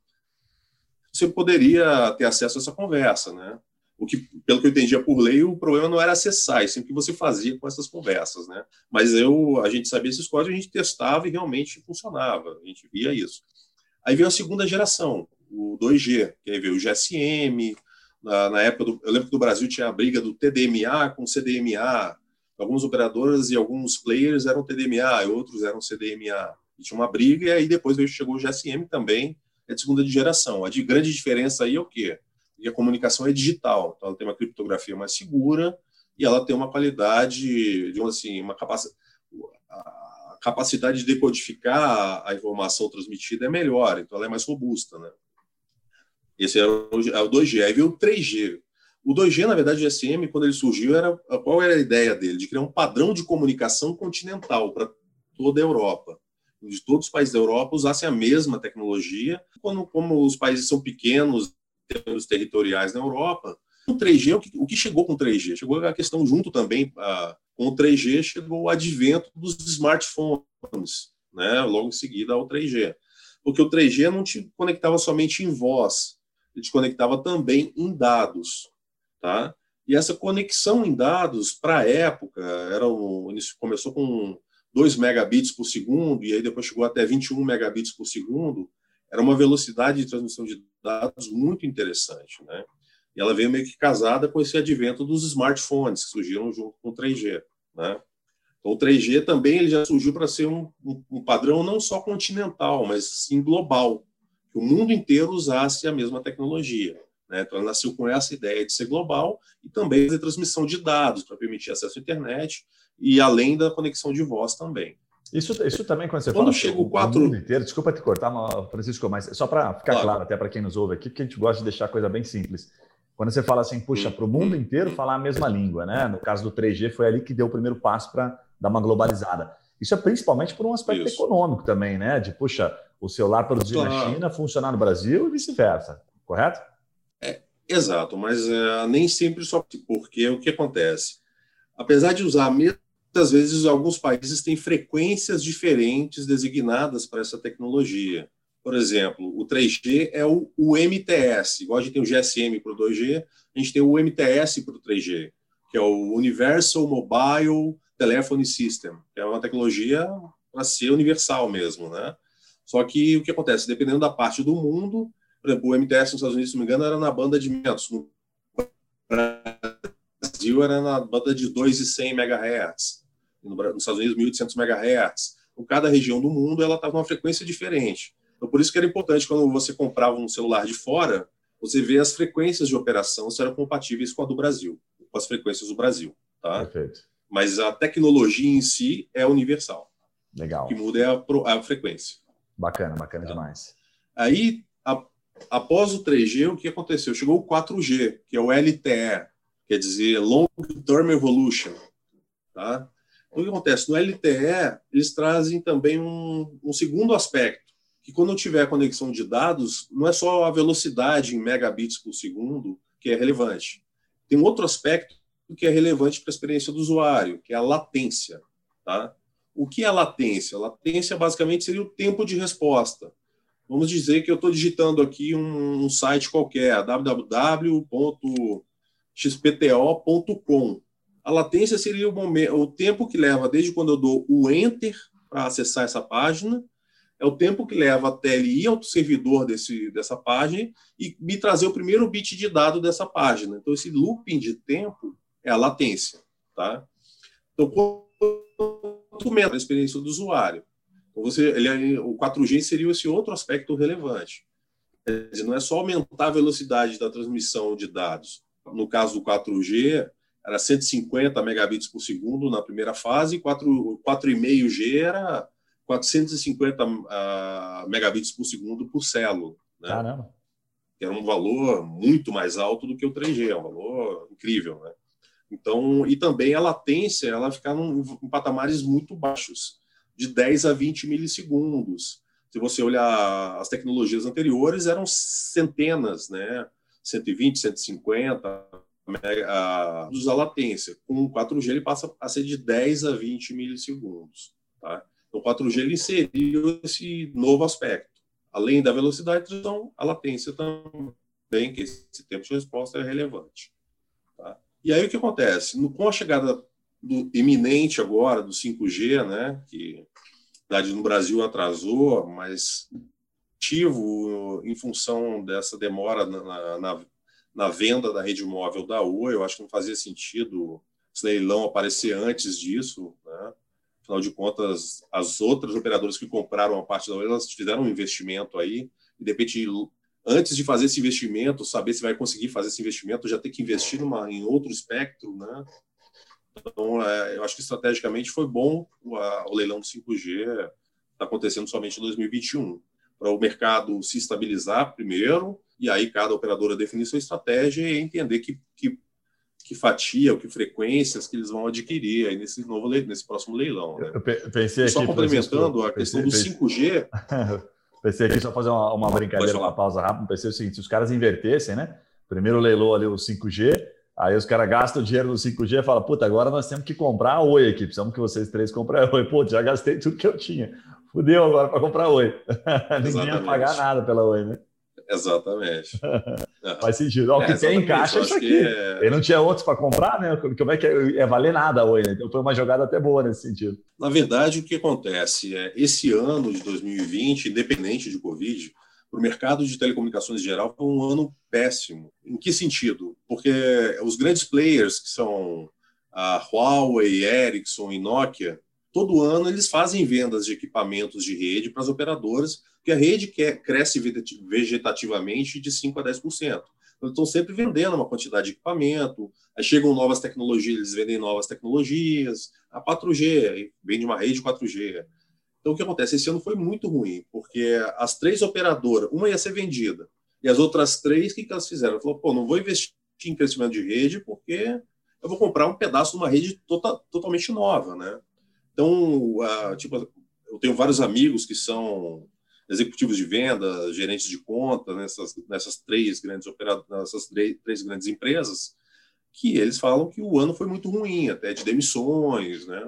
você poderia ter acesso a essa conversa, né? O que, pelo que eu entendia por lei, o problema não era acessar, e sim o que você fazia com essas conversas, né? Mas eu, a gente sabia esses códigos, a gente testava e realmente funcionava. A gente via isso. Aí veio a segunda geração, o 2G, que aí veio o GSM. Na, na época, do, eu lembro que no Brasil tinha a briga do TDMA com CDMA. Algumas operadoras e alguns players eram TDMA, e outros eram CDMA. E tinha uma briga, e aí depois veio, chegou o GSM também, é de segunda geração. A de grande diferença aí é o quê? E a comunicação é digital, então ela tem uma criptografia mais segura e ela tem uma qualidade, digamos assim, uma capacidade capacidade de decodificar a informação transmitida é melhor, então ela é mais robusta, né? Esse é o, é o 2G. Aí veio o 3G. O 2G, na verdade, o GSM, quando ele surgiu, era qual era a ideia dele? De criar um padrão de comunicação continental para toda a Europa. De todos os países da Europa usassem a mesma tecnologia. Quando, como os países são pequenos, termos territoriais na Europa, o 3G, o que, o que chegou com o 3G? Chegou a questão junto também a, com o 3G chegou o advento dos smartphones, né? logo em seguida ao 3G. Porque o 3G não te conectava somente em voz, ele te conectava também em dados. Tá? E essa conexão em dados, para a época, era o, começou com 2 megabits por segundo, e aí depois chegou até 21 megabits por segundo, era uma velocidade de transmissão de dados muito interessante. Né? E ela veio meio que casada com esse advento dos smartphones, que surgiram junto com o 3G. Né? Então, o 3G também ele já surgiu para ser um, um, um, padrão não só continental, mas sim global, que o mundo inteiro usasse a mesma tecnologia. Né? Então, ela nasceu com essa ideia de ser global e também de transmissão de dados para permitir acesso à internet e além da conexão de voz também. Isso, isso também quando você quando fala chega o 4 mundo inteiro, desculpa te cortar, Francisco, mas só para ficar claro. claro até para quem nos ouve aqui, porque a gente gosta de deixar a coisa bem simples. Quando você fala assim, puxa, para o mundo inteiro falar a mesma língua, né? No caso do 3G, foi ali que deu o primeiro passo para dar uma globalizada. Isso é principalmente por um aspecto Isso. econômico também, né? De, puxa, o celular produzido claro. na China funcionar no Brasil e vice-versa, correto? É, exato, mas é, nem sempre só porque o que acontece? Apesar de usar muitas vezes alguns países têm frequências diferentes designadas para essa tecnologia. Por exemplo, o 3G é o, MTS, igual a gente tem o GSM para o 2G, a gente tem o MTS para o 3G, que é o Universal Mobile Telephone System, que é uma tecnologia para ser universal mesmo, né? Só que o que acontece, dependendo da parte do mundo, por exemplo, o MTS nos Estados Unidos, se não me engano, era na banda de 500, no Brasil era na banda de 2,100 MHz, nos Estados Unidos 1.800 MHz. Em cada região do mundo ela estava numa frequência diferente. Então, por isso que era importante, quando você comprava um celular de fora, você vê as frequências de operação se eram compatíveis com a do Brasil, com as frequências do Brasil. Tá? Perfeito. Mas a tecnologia em si é universal. Legal. O que muda é a, a frequência. Bacana, bacana tá? demais. Aí, a, após o 3G, o que aconteceu? Chegou o 4G, que é o LTE, quer dizer Long Term Evolution. Tá? Então, o que acontece? No LTE, eles trazem também um, um segundo aspecto, que quando tiver conexão de dados, não é só a velocidade em megabits por segundo que é relevante. Tem um outro aspecto que é relevante para a experiência do usuário, que é a latência. Tá? O que é latência? Latência basicamente seria o tempo de resposta. Vamos dizer que eu estou digitando aqui um, um site qualquer, www.xpto.com. A latência seria o, momento, o tempo que leva desde quando eu dou o enter para acessar essa página é o tempo que leva até ele ir ao servidor desse, dessa página e me trazer o primeiro bit de dado dessa página. Então, esse looping de tempo é a latência. Tá? Então, quanto menos a experiência do usuário. Então, você, ele, o 4G seria esse outro aspecto relevante. Não é só aumentar a velocidade da transmissão de dados. No caso do 4G, era 150 megabits por segundo na primeira fase, 4,5G era 450 uh, megabits por segundo por célula. Né? Caramba! Que era um valor muito mais alto do que o 3G, é um valor incrível. Né? Então, e também a latência, ela fica num, em patamares muito baixos, de 10 a 20 milissegundos. Se você olhar as tecnologias anteriores, eram centenas, né? 120, 150 mega, uh, a latência. Com o 4G, ele passa a ser de 10 a 20 milissegundos. Tá? O 4G ele inseriu esse novo aspecto. Além da velocidade, então, a latência também, que esse tempo de resposta é relevante. Tá? E aí o que acontece? No, com a chegada do iminente agora do 5G, né, que verdade no Brasil atrasou, mas ativo em função dessa demora na, na, na, venda da rede móvel da Oi, eu acho que não fazia sentido esse leilão aparecer antes disso, né? Afinal de contas, as outras operadoras que compraram a parte da Oi, elas fizeram um investimento aí, e de repente, antes de fazer esse investimento, saber se vai conseguir fazer esse investimento, já ter que investir numa, em outro espectro, né? Então, é, eu acho que estrategicamente foi bom o, leilão do 5G está acontecendo somente em 2021, para o mercado se estabilizar primeiro, e aí cada operadora definir sua estratégia e entender que, que que fatia, ou que frequências que eles vão adquirir aí nesse novo nesse próximo leilão. Né? Eu pensei aqui, só complementando a questão pensei, do 5G. (laughs) pensei aqui só fazer uma, uma brincadeira, uma pausa rápida. Pensei o seguinte: se os caras invertessem, né? Primeiro leilou ali o 5G, aí os caras gastam dinheiro no 5G e falam: puta, agora nós temos que comprar a Oi aqui, precisamos que vocês três comprem a Oi. (laughs) Pô, já gastei tudo que eu tinha. Fudeu agora para comprar a Oi. (laughs) Ninguém ia pagar nada pela Oi, né? Exatamente. (laughs) Faz sentido. O que é, tem em caixa é isso aqui. É... Ele não tinha outros para comprar, né? Como é que é, é valer nada hoje? Né? Então foi uma jogada até boa nesse sentido. Na verdade, o que acontece é esse ano de 2020, independente de Covid, para o mercado de telecomunicações em geral foi um ano péssimo. Em que sentido? Porque os grandes players, que são a Huawei, Ericsson e Nokia, todo ano eles fazem vendas de equipamentos de rede para as operadoras, que a rede cresce vegetativamente de 5% a 10%. Então, estão sempre vendendo uma quantidade de equipamento, aí chegam novas tecnologias, eles vendem novas tecnologias, a 4G, vende uma rede 4G. Então, o que acontece? Esse ano foi muito ruim, porque as três operadoras, uma ia ser vendida, e as outras três, o que, elas fizeram? Falou, pô, não vou investir em crescimento de rede, porque eu vou comprar um pedaço de uma rede tota, totalmente nova, né? Então, tipo, eu tenho vários amigos que são executivos de venda, gerentes de conta nessas, nessas três grandes operadoras, nessas três, três grandes empresas, que eles falam que o ano foi muito ruim, até de demissões, né?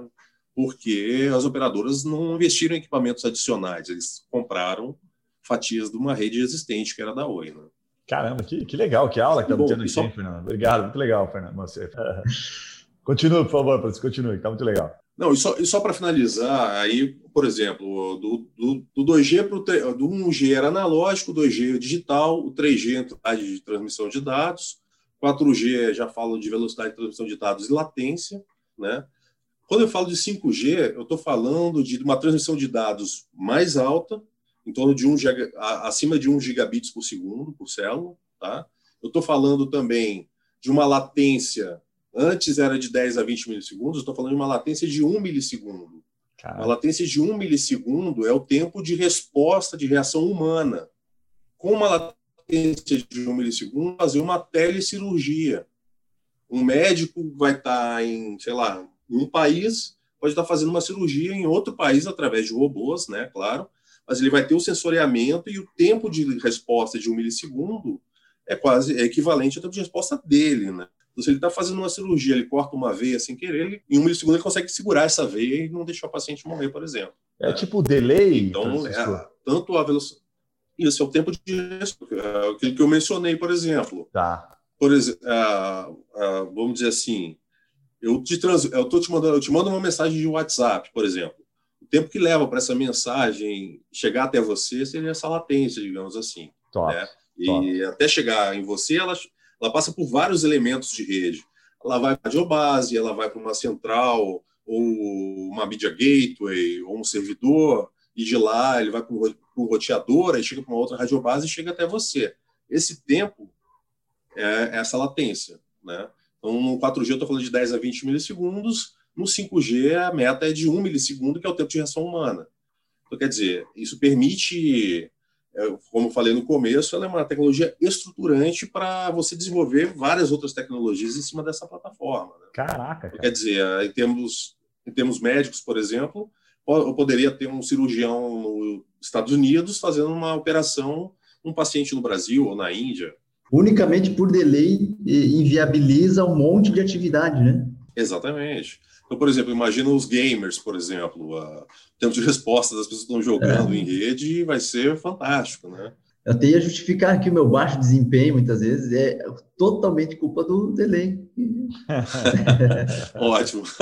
Porque as operadoras não investiram em equipamentos adicionais, eles compraram fatias de uma rede existente que era da Oi, né? Caramba, que, que legal, que aula que estamos tendo aqui, só... Fernando. Obrigado, muito legal, Fernando. Você. (laughs) continue, por favor, Francisco, continue, está muito legal. Não, e só, e só para finalizar, aí, por exemplo, do, do, do 2G para o do 1G era analógico, 2G digital, o 3G de transmissão de dados, 4G já falo de velocidade de transmissão de dados e latência, né? Quando eu falo de 5G, eu estou falando de uma transmissão de dados mais alta, em torno de um acima de 1 gigabits por segundo por célula, tá? Eu estou falando também de uma latência Antes era de 10 a 20 milissegundos, estou falando de uma latência de 1 milissegundo. Caramba. Uma latência de 1 milissegundo é o tempo de resposta de reação humana. Com uma latência de 1 milissegundo, fazer uma telecirurgia. Um médico vai estar tá em, sei lá, em um país, pode estar tá fazendo uma cirurgia em outro país através de robôs, né, claro, mas ele vai ter o sensoriamento e o tempo de resposta de um milissegundo é quase é equivalente ao tempo de resposta dele, né? Então, se ele está fazendo uma cirurgia, ele corta uma veia sem querer, ele, em um milissegundo ele consegue segurar essa veia e não deixar o paciente morrer, por exemplo. É, é. tipo delay? Então, é, tanto a velocidade. Isso é o tempo de é aquilo que eu mencionei, por exemplo. Tá. Por exemplo, vamos dizer assim, eu te trans, eu tô te mandando, eu te mando uma mensagem de WhatsApp, por exemplo. O tempo que leva para essa mensagem chegar até você seria essa latência, digamos assim. Top. Né? E Top. até chegar em você, ela ela passa por vários elementos de rede. Ela vai para a geobase, ela vai para uma central, ou uma media gateway, ou um servidor, e de lá ele vai para um roteador, aí chega para uma outra radiobase e chega até você. Esse tempo é essa latência. Né? Então, no 4G eu estou falando de 10 a 20 milissegundos, no 5G a meta é de 1 milissegundo, que é o tempo de reação humana. Então, quer dizer, isso permite é, como eu falei no começo, ela é uma tecnologia estruturante para você desenvolver várias outras tecnologias em cima dessa plataforma. Né? Caraca! Cara. Quer dizer, em termos, em termos médicos, por exemplo, eu poderia ter um cirurgião nos Estados Unidos fazendo uma operação um paciente no Brasil ou na Índia. Unicamente por delay inviabiliza um monte de atividade, né? Exatamente. Então, por exemplo, imagina os gamers, por exemplo, o tempo de resposta das pessoas estão jogando é. em rede vai ser fantástico, né? Eu tenho a justificar que o meu baixo desempenho, muitas vezes, é totalmente culpa do delay. (laughs) Ótimo. (laughs)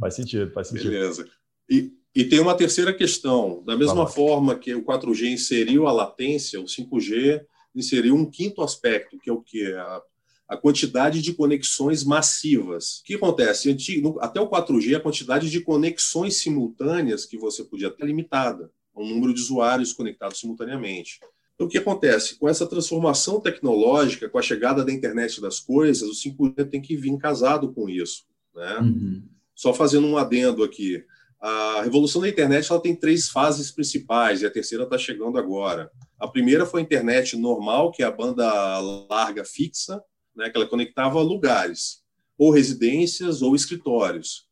faz sentido, faz sentido. Beleza. E, e tem uma terceira questão. Da mesma forma que o 4G inseriu a latência, o 5G inseriu um quinto aspecto, que é o que? A a quantidade de conexões massivas. O que acontece? Até o 4G, a quantidade de conexões simultâneas que você podia ter é limitada, o número de usuários conectados simultaneamente. Então, o que acontece? Com essa transformação tecnológica, com a chegada da internet das coisas, o 5G tem que vir casado com isso. Né? Uhum. Só fazendo um adendo aqui. A revolução da internet ela tem três fases principais, e a terceira está chegando agora. A primeira foi a internet normal, que é a banda larga fixa, né, que ela conectava lugares, ou residências ou escritórios,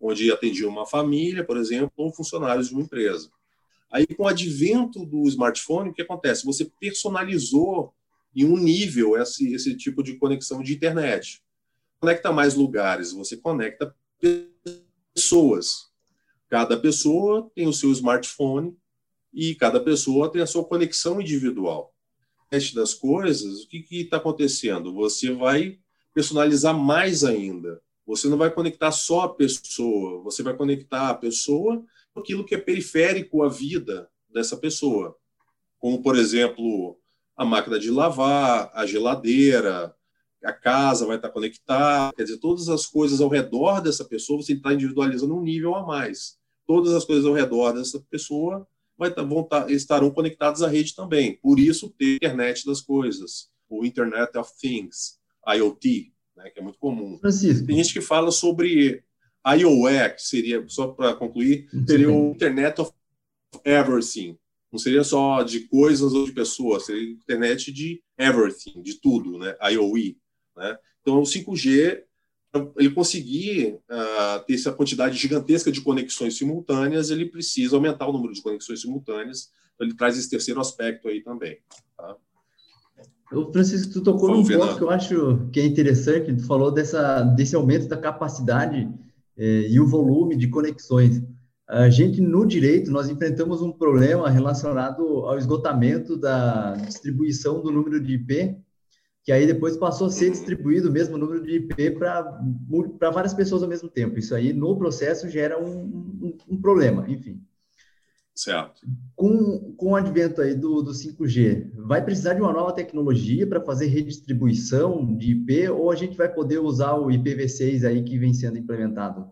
onde atendia uma família, por exemplo, ou funcionários de uma empresa. Aí, com o advento do smartphone, o que acontece? Você personalizou em um nível esse, esse tipo de conexão de internet. Conecta mais lugares, você conecta pessoas. Cada pessoa tem o seu smartphone e cada pessoa tem a sua conexão individual das coisas, o que está acontecendo? Você vai personalizar mais ainda. Você não vai conectar só a pessoa, você vai conectar a pessoa com aquilo que é periférico à vida dessa pessoa. Como, por exemplo, a máquina de lavar, a geladeira, a casa vai estar conectada, quer dizer, todas as coisas ao redor dessa pessoa você está individualizando um nível a mais. Todas as coisas ao redor dessa pessoa vai estar, vão estar, estarão conectadas à rede também. Por isso, ter internet das coisas, o Internet of Things, IoT, né, que é muito comum. Francisco. Tem gente que fala sobre IOE, que seria, só para concluir, seria o Internet of Everything. Não seria só de coisas ou de pessoas, seria internet de everything, de tudo, né? IOE. Né? Então, o 5G, ele conseguir uh, ter essa quantidade gigantesca de conexões simultâneas, ele precisa aumentar o número de conexões simultâneas. Então, ele traz esse terceiro aspecto aí também. Tá? O Francisco, tu tocou num ponto que eu acho que é interessante, tu falou dessa, desse aumento da capacidade eh, e o volume de conexões. A gente, no direito, nós enfrentamos um problema relacionado ao esgotamento da distribuição do número de IP, que aí depois passou a ser distribuído o mesmo número de IP para várias pessoas ao mesmo tempo. Isso aí, no processo, gera um, um, um problema, enfim. Certo. Com, com o advento aí do, do 5G, vai precisar de uma nova tecnologia para fazer redistribuição de IP ou a gente vai poder usar o IPv6 aí que vem sendo implementado?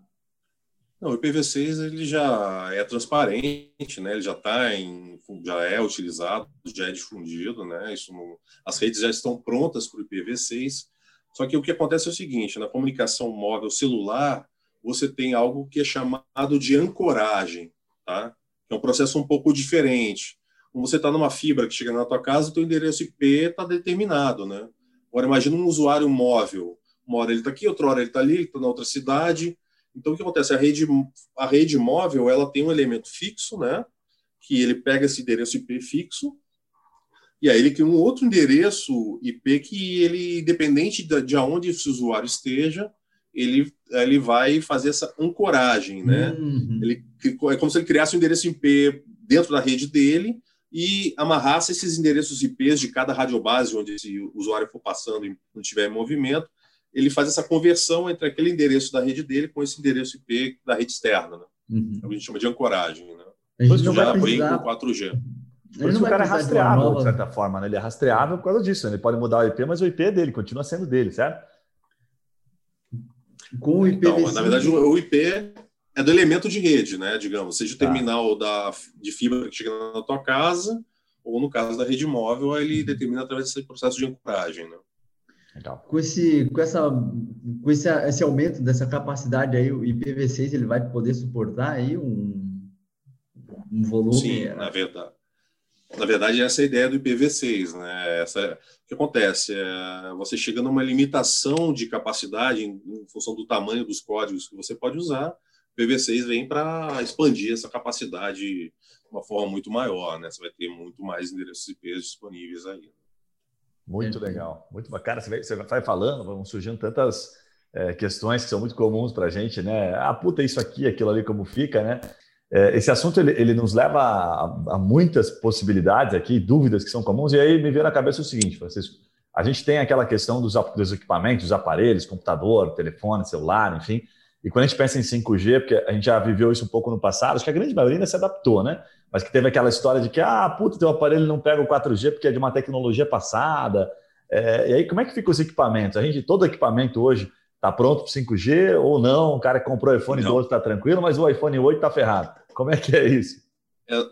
Não, o IPv6 ele já é transparente, né? Ele já está em, já é utilizado, já é difundido, né? Isso não, as redes já estão prontas para o IPv6. Só que o que acontece é o seguinte: na comunicação móvel celular, você tem algo que é chamado de ancoragem, tá? É um processo um pouco diferente. Quando você está numa fibra que chega na tua casa, o teu endereço IP está determinado, né? Agora imagina um usuário móvel. Uma hora ele está aqui, outra hora ele está ali, está na outra cidade então, o que acontece? A rede, a rede móvel ela tem um elemento fixo, né? que ele pega esse endereço IP fixo, e aí ele cria um outro endereço IP que ele, independente de, de onde esse usuário esteja, ele, ele vai fazer essa ancoragem, né? Uhum. Ele, é como se ele criasse um endereço IP dentro da rede dele e amarrasse esses endereços IPs de cada radiobase onde esse usuário for passando e não estiver em movimento, ele faz essa conversão entre aquele endereço da rede dele com esse endereço IP da rede externa. Né? Uhum. A gente chama de ancoragem. Né? A gente não já precisar... com 4G. Por isso o cara é rastreável, de, de certa forma, né? Ele é rastreável por causa disso. Né? Ele pode mudar o IP, mas o IP é dele, continua sendo dele, certo? Com o IP. Então, na verdade, o IP é do elemento de rede, né? Digamos, seja o tá. terminal da, de fibra que chega na tua casa, ou no caso da rede móvel, ele determina através desse processo de ancoragem, né? Legal. Com esse, com essa, com esse, esse aumento dessa capacidade aí, o IPv6 ele vai poder suportar aí um, um volume? Sim, na verdade. Na verdade, essa é a ideia do IPv6, né? Essa, o que acontece? É, você chega numa limitação de capacidade em, em função do tamanho dos códigos que você pode usar. O IPv6 vem para expandir essa capacidade de uma forma muito maior, né? Você vai ter muito mais endereços IP disponíveis aí. Muito é. legal, muito bacana. Você vai, você vai falando, vão surgindo tantas é, questões que são muito comuns para a gente, né? Ah, puta, isso aqui, aquilo ali, como fica, né? É, esse assunto ele, ele nos leva a, a, muitas possibilidades aqui, dúvidas que são comuns, e aí me veio na cabeça o seguinte, Francisco: a gente tem aquela questão dos, dos equipamentos, dos aparelhos, computador, telefone, celular, enfim. E quando a gente pensa em 5G, porque a gente já viveu isso um pouco no passado, acho que a grande maioria ainda se adaptou, né? Mas que teve aquela história de que, ah, puta, teu aparelho não pega o 4G porque é de uma tecnologia passada. É, e aí, como é que fica os equipamentos? A gente, todo equipamento hoje está pronto para 5G ou não? O cara que comprou o iPhone não. 12 está tranquilo, mas o iPhone 8 está ferrado. Como é que é isso? É,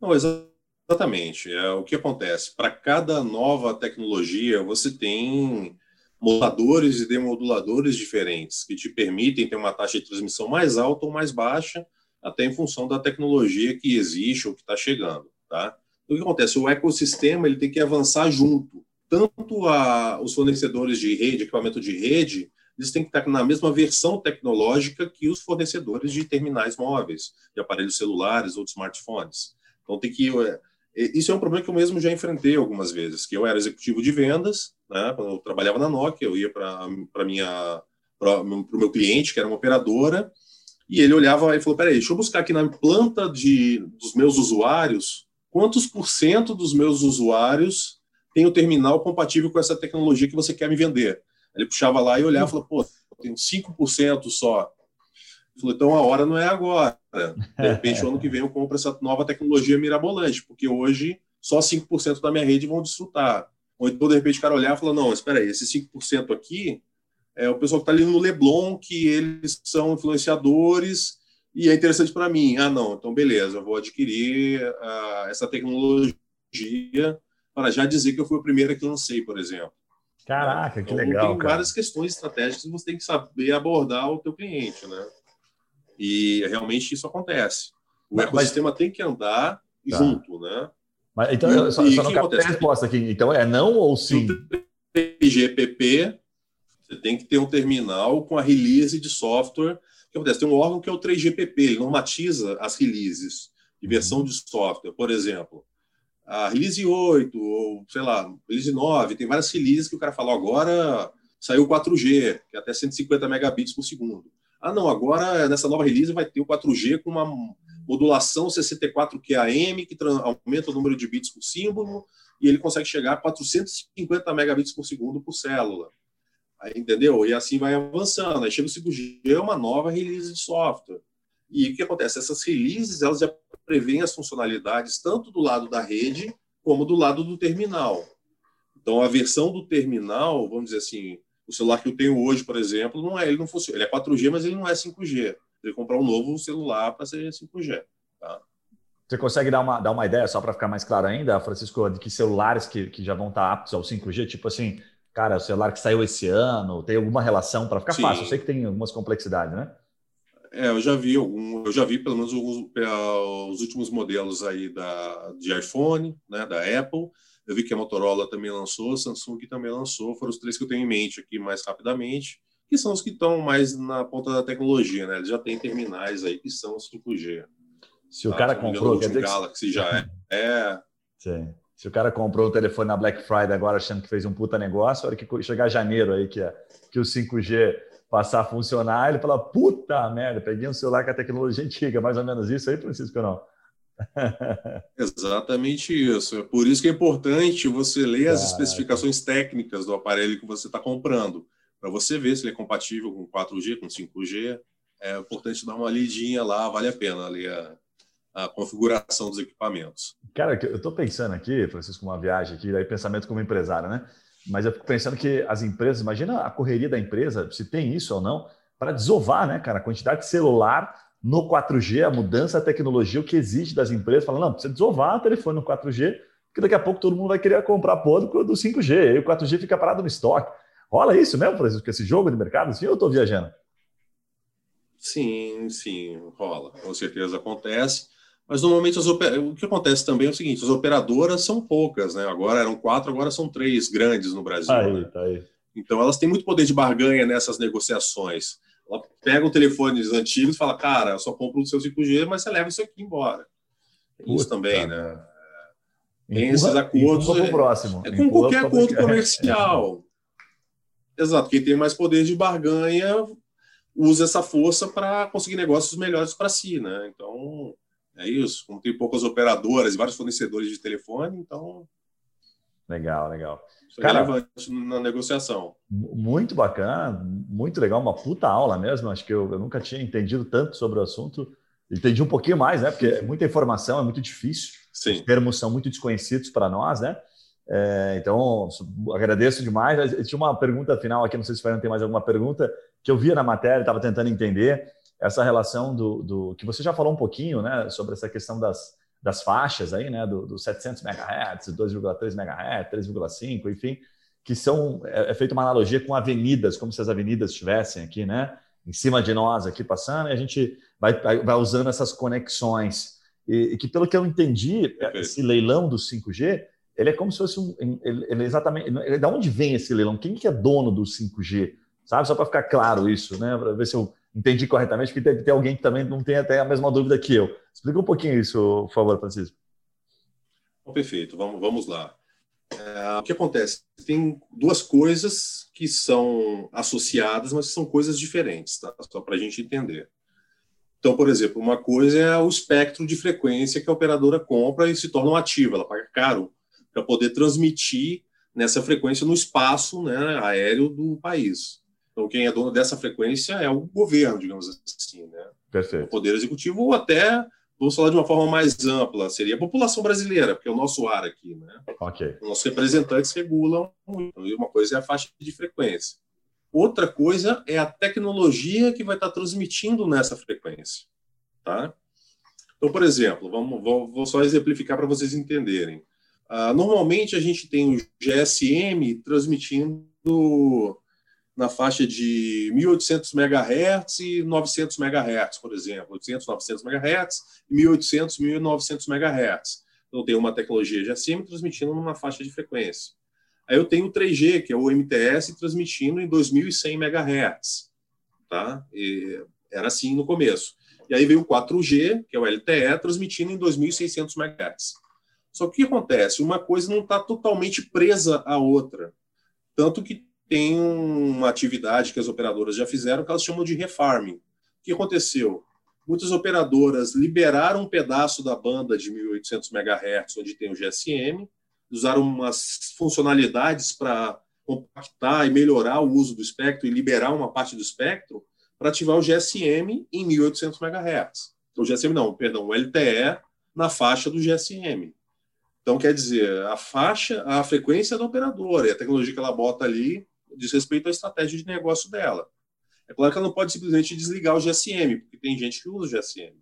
não, exatamente. É, o que acontece? Para cada nova tecnologia, você tem moduladores e demoduladores diferentes que te permitem ter uma taxa de transmissão mais alta ou mais baixa, até em função da tecnologia que existe ou que está chegando, tá? Então, o que acontece? O ecossistema ele tem que avançar junto. Tanto a, os fornecedores de rede, equipamento de rede, eles têm que estar na mesma versão tecnológica que os fornecedores de terminais móveis, de aparelhos celulares ou de smartphones. Então tem que é, isso é um problema que eu mesmo já enfrentei algumas vezes, que eu era executivo de vendas, né, quando eu trabalhava na Nokia, eu ia para minha para o meu cliente, que era uma operadora, e ele olhava e falou: peraí, deixa eu buscar aqui na planta de, dos meus usuários quantos por cento dos meus usuários tem o terminal compatível com essa tecnologia que você quer me vender. Ele puxava lá e olhava e falou: pô, eu tenho 5% só. Ele falou: então a hora não é agora. De repente, o ano que vem eu compro essa nova tecnologia mirabolante, porque hoje só 5% da minha rede vão desfrutar. Ou então, de repente, o cara olhar e falar, não, espera aí, esse 5% aqui é o pessoal que está ali no Leblon, que eles são influenciadores e é interessante para mim. Ah, não, então beleza, eu vou adquirir uh, essa tecnologia para já dizer que eu fui o primeiro que lancei, por exemplo. Caraca, que então, legal. Tem cara. várias questões estratégicas que você tem que saber abordar o teu cliente, né? E realmente isso acontece. O mas, ecossistema tem que andar tá. junto, né? Mas, então, eu só, só não captei a resposta aqui. Então, é não ou sim? 3GPP, você tem que ter um terminal com a release de software. O que acontece? Tem um órgão que é o 3GPP, ele normatiza as releases de versão uhum. de software. Por exemplo, a release 8, ou sei lá, release 9, tem várias releases que o cara falou agora saiu 4G, que é até 150 megabits por segundo. Ah, não, agora nessa nova release vai ter o 4G com uma modulação 64QAM, que aumenta o número de bits por símbolo, e ele consegue chegar a 450 megabits por segundo por célula. Aí, entendeu? E assim vai avançando. Aí chega o 5G, é uma nova release de software. E o que acontece? Essas releases elas já prevêem as funcionalidades tanto do lado da rede como do lado do terminal. Então, a versão do terminal, vamos dizer assim, o celular que eu tenho hoje, por exemplo, não é, ele não funciona. Ele é 4G, mas ele não é 5G. Ele comprar um novo celular para ser 5G. Tá? Você consegue dar uma, dar uma ideia, só para ficar mais claro ainda, Francisco, de que celulares que, que já vão estar tá aptos ao 5G, tipo assim, cara, o celular que saiu esse ano, tem alguma relação para ficar Sim. fácil? Eu sei que tem algumas complexidades, né? É, eu já vi algum, eu já vi pelo menos os, os últimos modelos aí da, de iPhone, né, da Apple. Eu vi que a Motorola também lançou, a Samsung também lançou. Foram os três que eu tenho em mente aqui mais rapidamente, que são os que estão mais na ponta da tecnologia, né? Eles já têm terminais aí que são 5G. Se o tá? cara comprou, quer dizer Galaxy que... já é. é. Sim. Se o cara comprou o telefone na Black Friday agora achando que fez um puta negócio, a hora que chegar janeiro aí que, é, que o 5G passar a funcionar, ele fala, puta merda, peguei um celular com a tecnologia antiga, mais ou menos isso aí, Francisco, não? (laughs) Exatamente isso. É por isso que é importante você ler as especificações técnicas do aparelho que você está comprando, para você ver se ele é compatível com 4G, com 5G. É importante dar uma lidinha lá, vale a pena ali a, a configuração dos equipamentos. Cara, eu estou pensando aqui, Francisco, uma viagem aqui, aí pensamento como empresário, né? Mas eu fico pensando que as empresas, imagina a correria da empresa, se tem isso ou não, para desovar, né, cara? A quantidade de celular no 4G, a mudança da tecnologia, o que exige das empresas, falando, não, precisa desovar o telefone no 4G, porque daqui a pouco todo mundo vai querer comprar pô do 5G, e o 4G fica parado no estoque. Rola isso mesmo, Francisco, esse jogo de mercado, assim, ou eu estou viajando? Sim, sim, rola. Com certeza acontece. Mas normalmente oper... o que acontece também é o seguinte: as operadoras são poucas, né? Agora eram quatro, agora são três grandes no Brasil. Aí, né? tá aí. Então elas têm muito poder de barganha nessas negociações. Ela pega o telefones antigos e fala, cara, eu só compro o seu 5G, mas você leva isso aqui embora. Tem isso também, né? Tem empurra, esses acordos. É, próximo. é com qualquer acordo comercial. (laughs) Exato. Quem tem mais poder de barganha usa essa força para conseguir negócios melhores para si, né? Então, é isso. Como tem poucas operadoras e vários fornecedores de telefone, então. Legal, legal. Isso é Cara, relevante na negociação. Muito bacana, muito legal, uma puta aula mesmo. Acho que eu, eu nunca tinha entendido tanto sobre o assunto. Entendi um pouquinho mais, né? Porque é muita informação, é muito difícil. Sim. Os termos são muito desconhecidos para nós, né? É, então, agradeço demais. Eu tinha uma pergunta final aqui, não sei se o Fernando tem mais alguma pergunta, que eu via na matéria, estava tentando entender essa relação do, do, que você já falou um pouquinho, né, sobre essa questão das, das faixas aí, né, do, do 700 MHz, 2,3 MHz, 3,5, enfim, que são é, é feita uma analogia com avenidas, como se as avenidas estivessem aqui, né, em cima de nós aqui passando, e a gente vai, vai usando essas conexões e, e que pelo que eu entendi, esse leilão do 5G ele é como se fosse um. Ele, ele exatamente. Ele, da onde vem esse leilão? Quem que é dono do 5G? Sabe? Só para ficar claro isso, né? Para ver se eu entendi corretamente, porque deve ter alguém que também não tem até a mesma dúvida que eu. Explica um pouquinho isso, por favor, Francisco. Perfeito, vamos, vamos lá. É, o que acontece? Tem duas coisas que são associadas, mas são coisas diferentes, tá? só para a gente entender. Então, por exemplo, uma coisa é o espectro de frequência que a operadora compra e se torna um ativo, ela paga caro para poder transmitir nessa frequência no espaço né, aéreo do país. Então, quem é dono dessa frequência é o governo, digamos assim, né? Perfeito. O Poder Executivo ou até vamos falar de uma forma mais ampla, seria a população brasileira, porque é o nosso ar aqui, né? Ok. Os nossos representantes regulam. E uma coisa é a faixa de frequência. Outra coisa é a tecnologia que vai estar transmitindo nessa frequência, tá? Então, por exemplo, vamos, vou, vou só exemplificar para vocês entenderem. Uh, normalmente a gente tem o GSM transmitindo na faixa de 1800 MHz e 900 MHz, por exemplo, 800, 900 MHz e 1800, 1900 MHz. Então tem uma tecnologia GSM transmitindo numa faixa de frequência. Aí eu tenho o 3G, que é o MTS, transmitindo em 2100 MHz. Tá? E era assim no começo. E aí veio o 4G, que é o LTE, transmitindo em 2600 MHz. Só que o que acontece? Uma coisa não está totalmente presa à outra. Tanto que tem uma atividade que as operadoras já fizeram que elas chamam de refarming. O que aconteceu? Muitas operadoras liberaram um pedaço da banda de 1800 MHz, onde tem o GSM, usaram umas funcionalidades para compactar e melhorar o uso do espectro e liberar uma parte do espectro para ativar o GSM em 1800 MHz. O GSM não, perdão, o LTE na faixa do GSM. Então, quer dizer, a faixa, a frequência da operadora e a tecnologia que ela bota ali diz respeito à estratégia de negócio dela. É claro que ela não pode simplesmente desligar o GSM, porque tem gente que usa o GSM.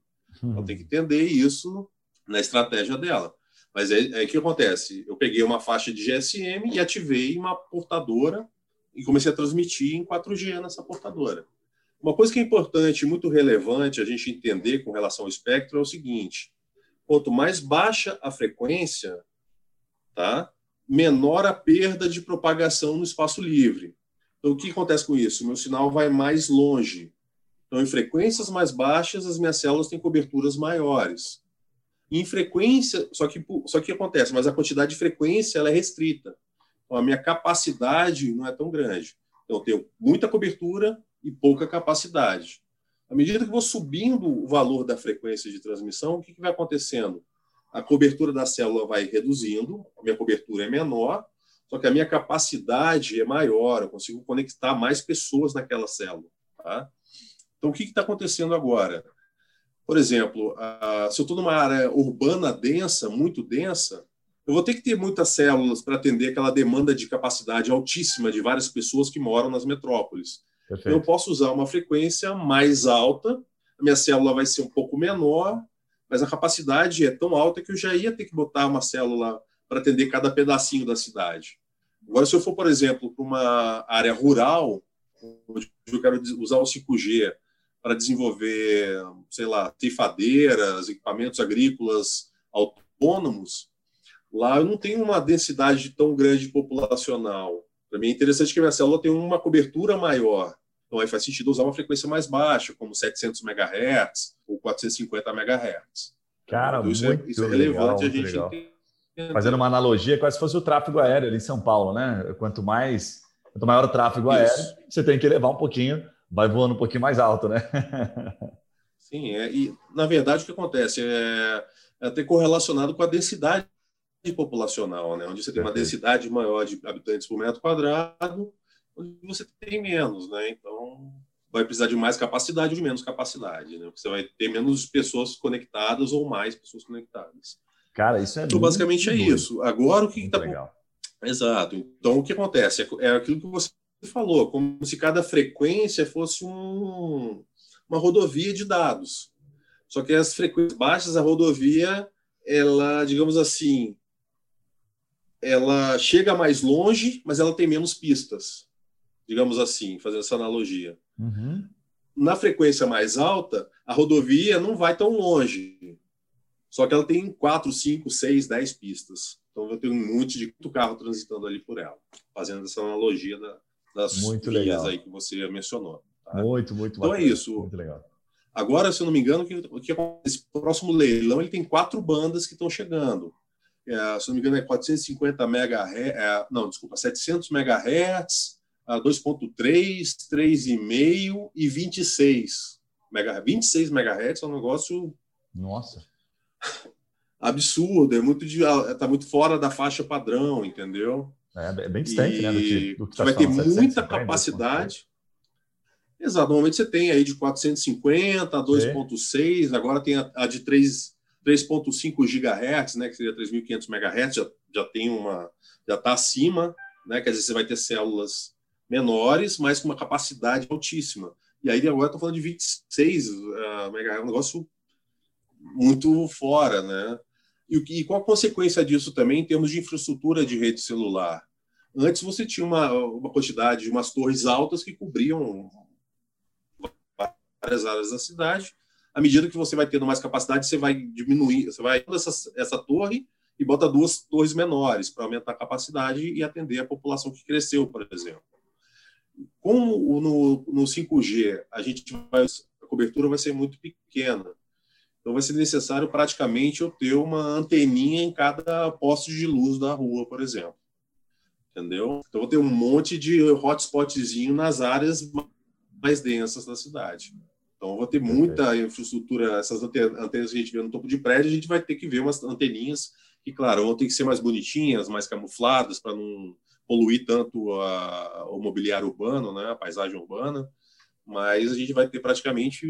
Uhum. Ela tem que entender isso na estratégia dela. Mas é, é que acontece. Eu peguei uma faixa de GSM e ativei uma portadora e comecei a transmitir em 4G nessa portadora. Uma coisa que é importante, muito relevante a gente entender com relação ao espectro é o seguinte: quanto mais baixa a frequência, tá? menor a perda de propagação no espaço livre. Então, o que acontece com isso? Meu sinal vai mais longe. Então, em frequências mais baixas, as minhas células têm coberturas maiores. Em frequência, só que só que acontece, mas a quantidade de frequência ela é restrita. Então, a minha capacidade não é tão grande. Então, eu tenho muita cobertura e pouca capacidade. À medida que vou subindo o valor da frequência de transmissão, o que, que vai acontecendo? a cobertura da célula vai reduzindo, a minha cobertura é menor, só que a minha capacidade é maior, eu consigo conectar mais pessoas naquela célula. Tá? Então, o que está acontecendo agora? Por exemplo, se eu estou numa área urbana densa, muito densa, eu vou ter que ter muitas células para atender aquela demanda de capacidade altíssima de várias pessoas que moram nas metrópoles. Perfeito. Eu posso usar uma frequência mais alta, a minha célula vai ser um pouco menor, mas a capacidade é tão alta que eu já ia ter que botar uma célula para atender cada pedacinho da cidade. Agora, se eu for, por exemplo, para uma área rural, onde eu quero usar o 5G para desenvolver, sei lá, ceifadeiras, equipamentos agrícolas autônomos, lá eu não tenho uma densidade tão grande populacional. Para mim é interessante que a minha célula tenha uma cobertura maior. Então, aí faz sentido usar uma frequência mais baixa, como 700 MHz ou 450 MHz. Cara, então, isso, é, isso é relevante legal, a gente legal. Fazendo uma analogia, quase se fosse o tráfego aéreo ali em São Paulo, né? Quanto mais, quanto maior o tráfego isso. aéreo, você tem que elevar um pouquinho, vai voando um pouquinho mais alto, né? Sim, é, e na verdade o que acontece é, é até correlacionado com a densidade populacional, né? Onde você tem uma densidade maior de habitantes por metro quadrado, onde você tem menos, né? Então, vai precisar de mais capacidade ou de menos capacidade, né? Você vai ter menos pessoas conectadas ou mais pessoas conectadas. Cara, isso é Então, basicamente é isso. Agora, o que está... Legal. Exato. Então, o que acontece? É, é aquilo que você falou, como se cada frequência fosse um, uma rodovia de dados. Só que as frequências baixas, a rodovia, ela, digamos assim, ela chega mais longe, mas ela tem menos pistas digamos assim, fazendo essa analogia. Uhum. Na frequência mais alta, a rodovia não vai tão longe. Só que ela tem 4, 5, 6, 10 pistas. Então eu tenho um monte de carro transitando ali por ela, fazendo essa analogia da, das muito legal. aí que você mencionou. Tá? Muito, muito Então é isso. Muito legal. Agora, se eu não me engano, o que esse próximo leilão ele tem quatro bandas que estão chegando. É, se não me engano, é 450 MHz, é, não, desculpa, 700 MHz, 2.3, 3,5 e 26 MHz. 26 MHz é um negócio. Nossa. Absurdo, é muito de, tá muito fora da faixa padrão, entendeu? É, é bem distante, e né? Do que, do que tá vai ter muita capacidade. Exato, normalmente você tem aí de 450 a 2.6, agora tem a, a de 3.5 GHz, né, que seria 3.500 MHz, já, já tem uma, já está acima, né, quer dizer, você vai ter células menores, mas com uma capacidade altíssima. E aí agora estou falando de 26 uh, MHz, um negócio muito fora, né? E, e qual a consequência disso também em termos de infraestrutura de rede celular? Antes você tinha uma, uma quantidade de umas torres altas que cobriam várias áreas da cidade. À medida que você vai tendo mais capacidade, você vai diminuir, você vai essa, essa torre e bota duas torres menores para aumentar a capacidade e atender a população que cresceu, por exemplo. Como no, no 5G a gente vai, a cobertura vai ser muito pequena, então vai ser necessário praticamente eu ter uma anteninha em cada poste de luz da rua, por exemplo. Entendeu? Então vou ter um monte de hotspotzinho nas áreas mais densas da cidade. Então, vou ter muita infraestrutura, essas antenas que a gente vê no topo de prédio, a gente vai ter que ver umas anteninhas que, claro, vão ter que ser mais bonitinhas, mais camufladas, para não poluir tanto a, o mobiliário urbano, né, a paisagem urbana, mas a gente vai ter praticamente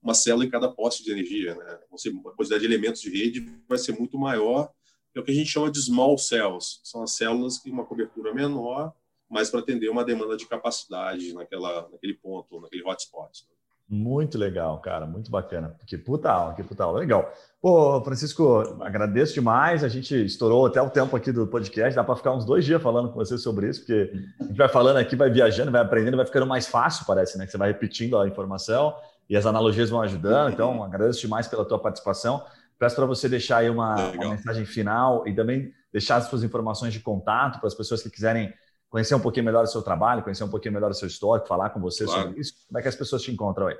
uma célula em cada poste de energia. Né? A quantidade de elementos de rede vai ser muito maior, é o que a gente chama de small cells, são as células que uma cobertura menor, mas para atender uma demanda de capacidade naquela, naquele ponto, naquele hotspot. Né? Muito legal, cara, muito bacana. Que puta aula, que puta aula. Legal. Pô, Francisco, agradeço demais. A gente estourou até o tempo aqui do podcast. Dá para ficar uns dois dias falando com você sobre isso, porque a gente vai falando aqui, vai viajando, vai aprendendo, vai ficando mais fácil, parece, né? Que você vai repetindo a informação e as analogias vão ajudando. Então, agradeço demais pela tua participação. Peço para você deixar aí uma, uma mensagem final e também deixar as suas informações de contato para as pessoas que quiserem conhecer um pouquinho melhor o seu trabalho, conhecer um pouquinho melhor o seu histórico, falar com você claro. sobre isso? Como é que as pessoas te encontram aí?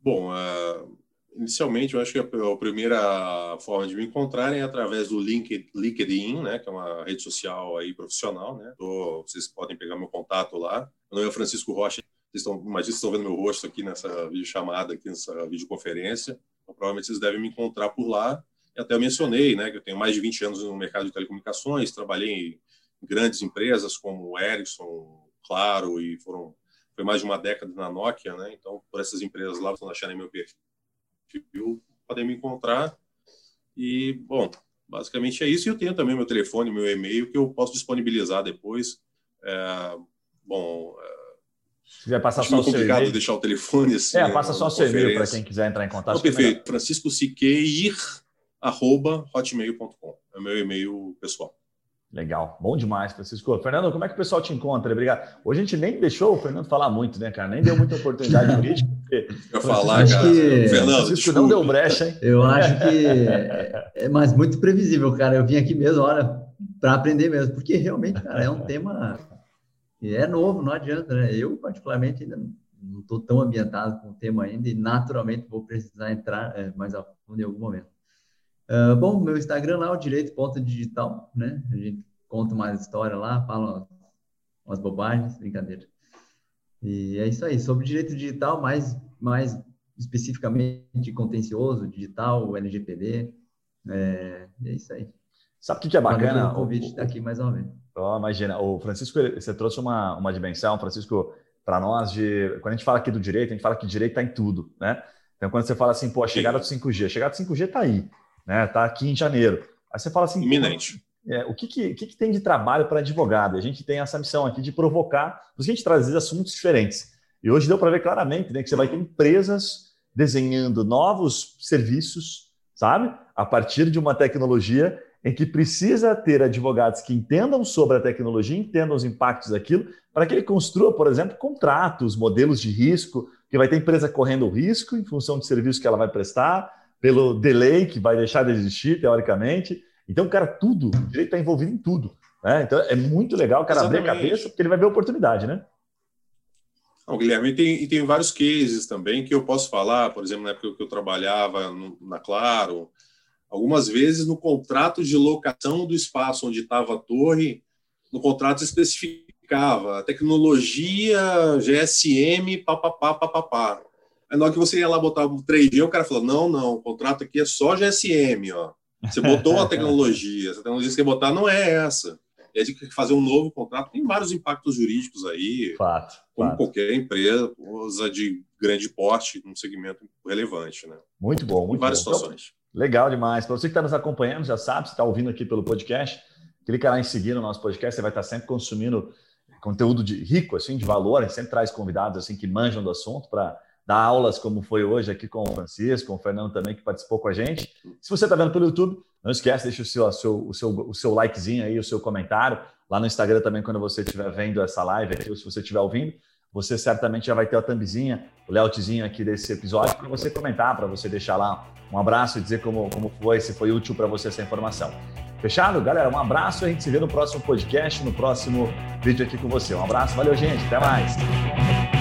Bom, uh, inicialmente eu acho que a, primeira forma de me encontrar é através do LinkedIn, né, que é uma rede social aí profissional, né? Tô, vocês podem pegar meu contato lá. Meu nome é Francisco Rocha. Vocês estão, imagina vocês estão vendo meu rosto aqui nessa videochamada, aqui nessa videoconferência. Então, provavelmente vocês devem me encontrar por lá. E até eu mencionei, né, que eu tenho mais de 20 anos no mercado de telecomunicações, trabalhei grandes empresas como Ericsson, Claro, e foram foi mais de uma década na Nokia, né? Então, por essas empresas lá, vocês acharem meu perfil, podem me encontrar. E, bom, basicamente é isso. E eu tenho também meu telefone, meu e-mail, que eu posso disponibilizar depois. É, bom, é, se vai passar só o seu complicado deixar o telefone assim. É, passa só o seu e-mail para quem quiser entrar em contato. Não, perfeito. Francisco Siqueir, arroba hotmail.com. É o meu e-mail pessoal. Legal, bom demais, Francisco. Fernando, como é que o pessoal te encontra? Obrigado. Hoje a gente nem deixou o Fernando falar muito, né, cara? Nem deu muita oportunidade (laughs) jurídica. Eu falar, acho cara. Que... Fernando, Francisco desculpa. não deu brecha, hein? Eu acho que é, é mais muito previsível, cara. Eu vim aqui mesmo, olha, para aprender mesmo, porque realmente, cara, é um (laughs) tema que é novo, não adianta, né? Eu, particularmente, ainda não estou tão ambientado com o tema ainda e naturalmente vou precisar entrar é, mais a fundo em algum momento. Uh, bom, meu Instagram lá é o direito ponto digital, né? A gente conta mais história lá, fala umas bobagens, brincadeira. E é isso aí. Sobre direito digital, mais, mais especificamente contencioso, digital, LGPD, é, é isso aí. Sabe o que, que é bacana? O convite está aqui mais uma vez. Oh, imagina, o Francisco, você trouxe uma, uma dimensão, Francisco, para nós, de quando a gente fala aqui do direito, a gente fala que direito está em tudo, né? Então, quando você fala assim, pô, a chegada do 5G, a chegada do 5G está aí né? Tá aqui em janeiro. Aí você fala assim, iminente. É, o que, que, que, tem de trabalho para advogado? A gente tem essa missão aqui de provocar, por isso a gente traz assuntos diferentes. E hoje deu para ver claramente né, que você vai ter empresas desenhando novos serviços, sabe? A partir de uma tecnologia em que precisa ter advogados que entendam sobre a tecnologia, entendam os impactos daquilo, para que ele construa, por exemplo, contratos, modelos de risco, que vai ter empresa correndo risco em função do serviço que ela vai prestar, pelo delay que vai deixar de existir, teoricamente. Então, cara, tudo, o direito está envolvido em tudo. Né? Então, é muito legal o cara Exatamente. abrir a cabeça, porque ele vai ver a oportunidade, né? Não, Guilherme, e tem, e tem vários cases também que eu posso falar, por exemplo, na época que eu trabalhava no, na Claro, algumas vezes no contrato de locação do espaço onde estava a torre, no contrato especificava tecnologia GSM, papapá, papapá. Aí na hora que você ia lá botar o 3G, o cara falou: não, não, o contrato aqui é só GSM, ó. Você botou a (laughs) tecnologia, essa tecnologia que você botar não é essa. e aí fazer um novo contrato. Tem vários impactos jurídicos aí, fato, como fato. qualquer empresa de grande porte, num segmento relevante. Né? Muito bom, muito Em várias bom. situações. Legal demais. Para você que está nos acompanhando, já sabe, se está ouvindo aqui pelo podcast, clica lá em seguir no nosso podcast, você vai estar sempre consumindo conteúdo de rico, assim, de valor. A gente sempre traz convidados assim que manjam do assunto para dar aulas como foi hoje aqui com o Francisco, com o Fernando também, que participou com a gente. Se você está vendo pelo YouTube, não esquece, deixa o seu, o seu, o seu, o seu likezinho aí, o seu comentário. Lá no Instagram também, quando você estiver vendo essa live aqui, ou se você estiver ouvindo, você certamente já vai ter a thumbzinha, o layoutzinho aqui desse episódio para você comentar, para você deixar lá um abraço e dizer como, como foi, se foi útil para você essa informação. Fechado? Galera, um abraço e a gente se vê no próximo podcast, no próximo vídeo aqui com você. Um abraço, valeu, gente. Até mais.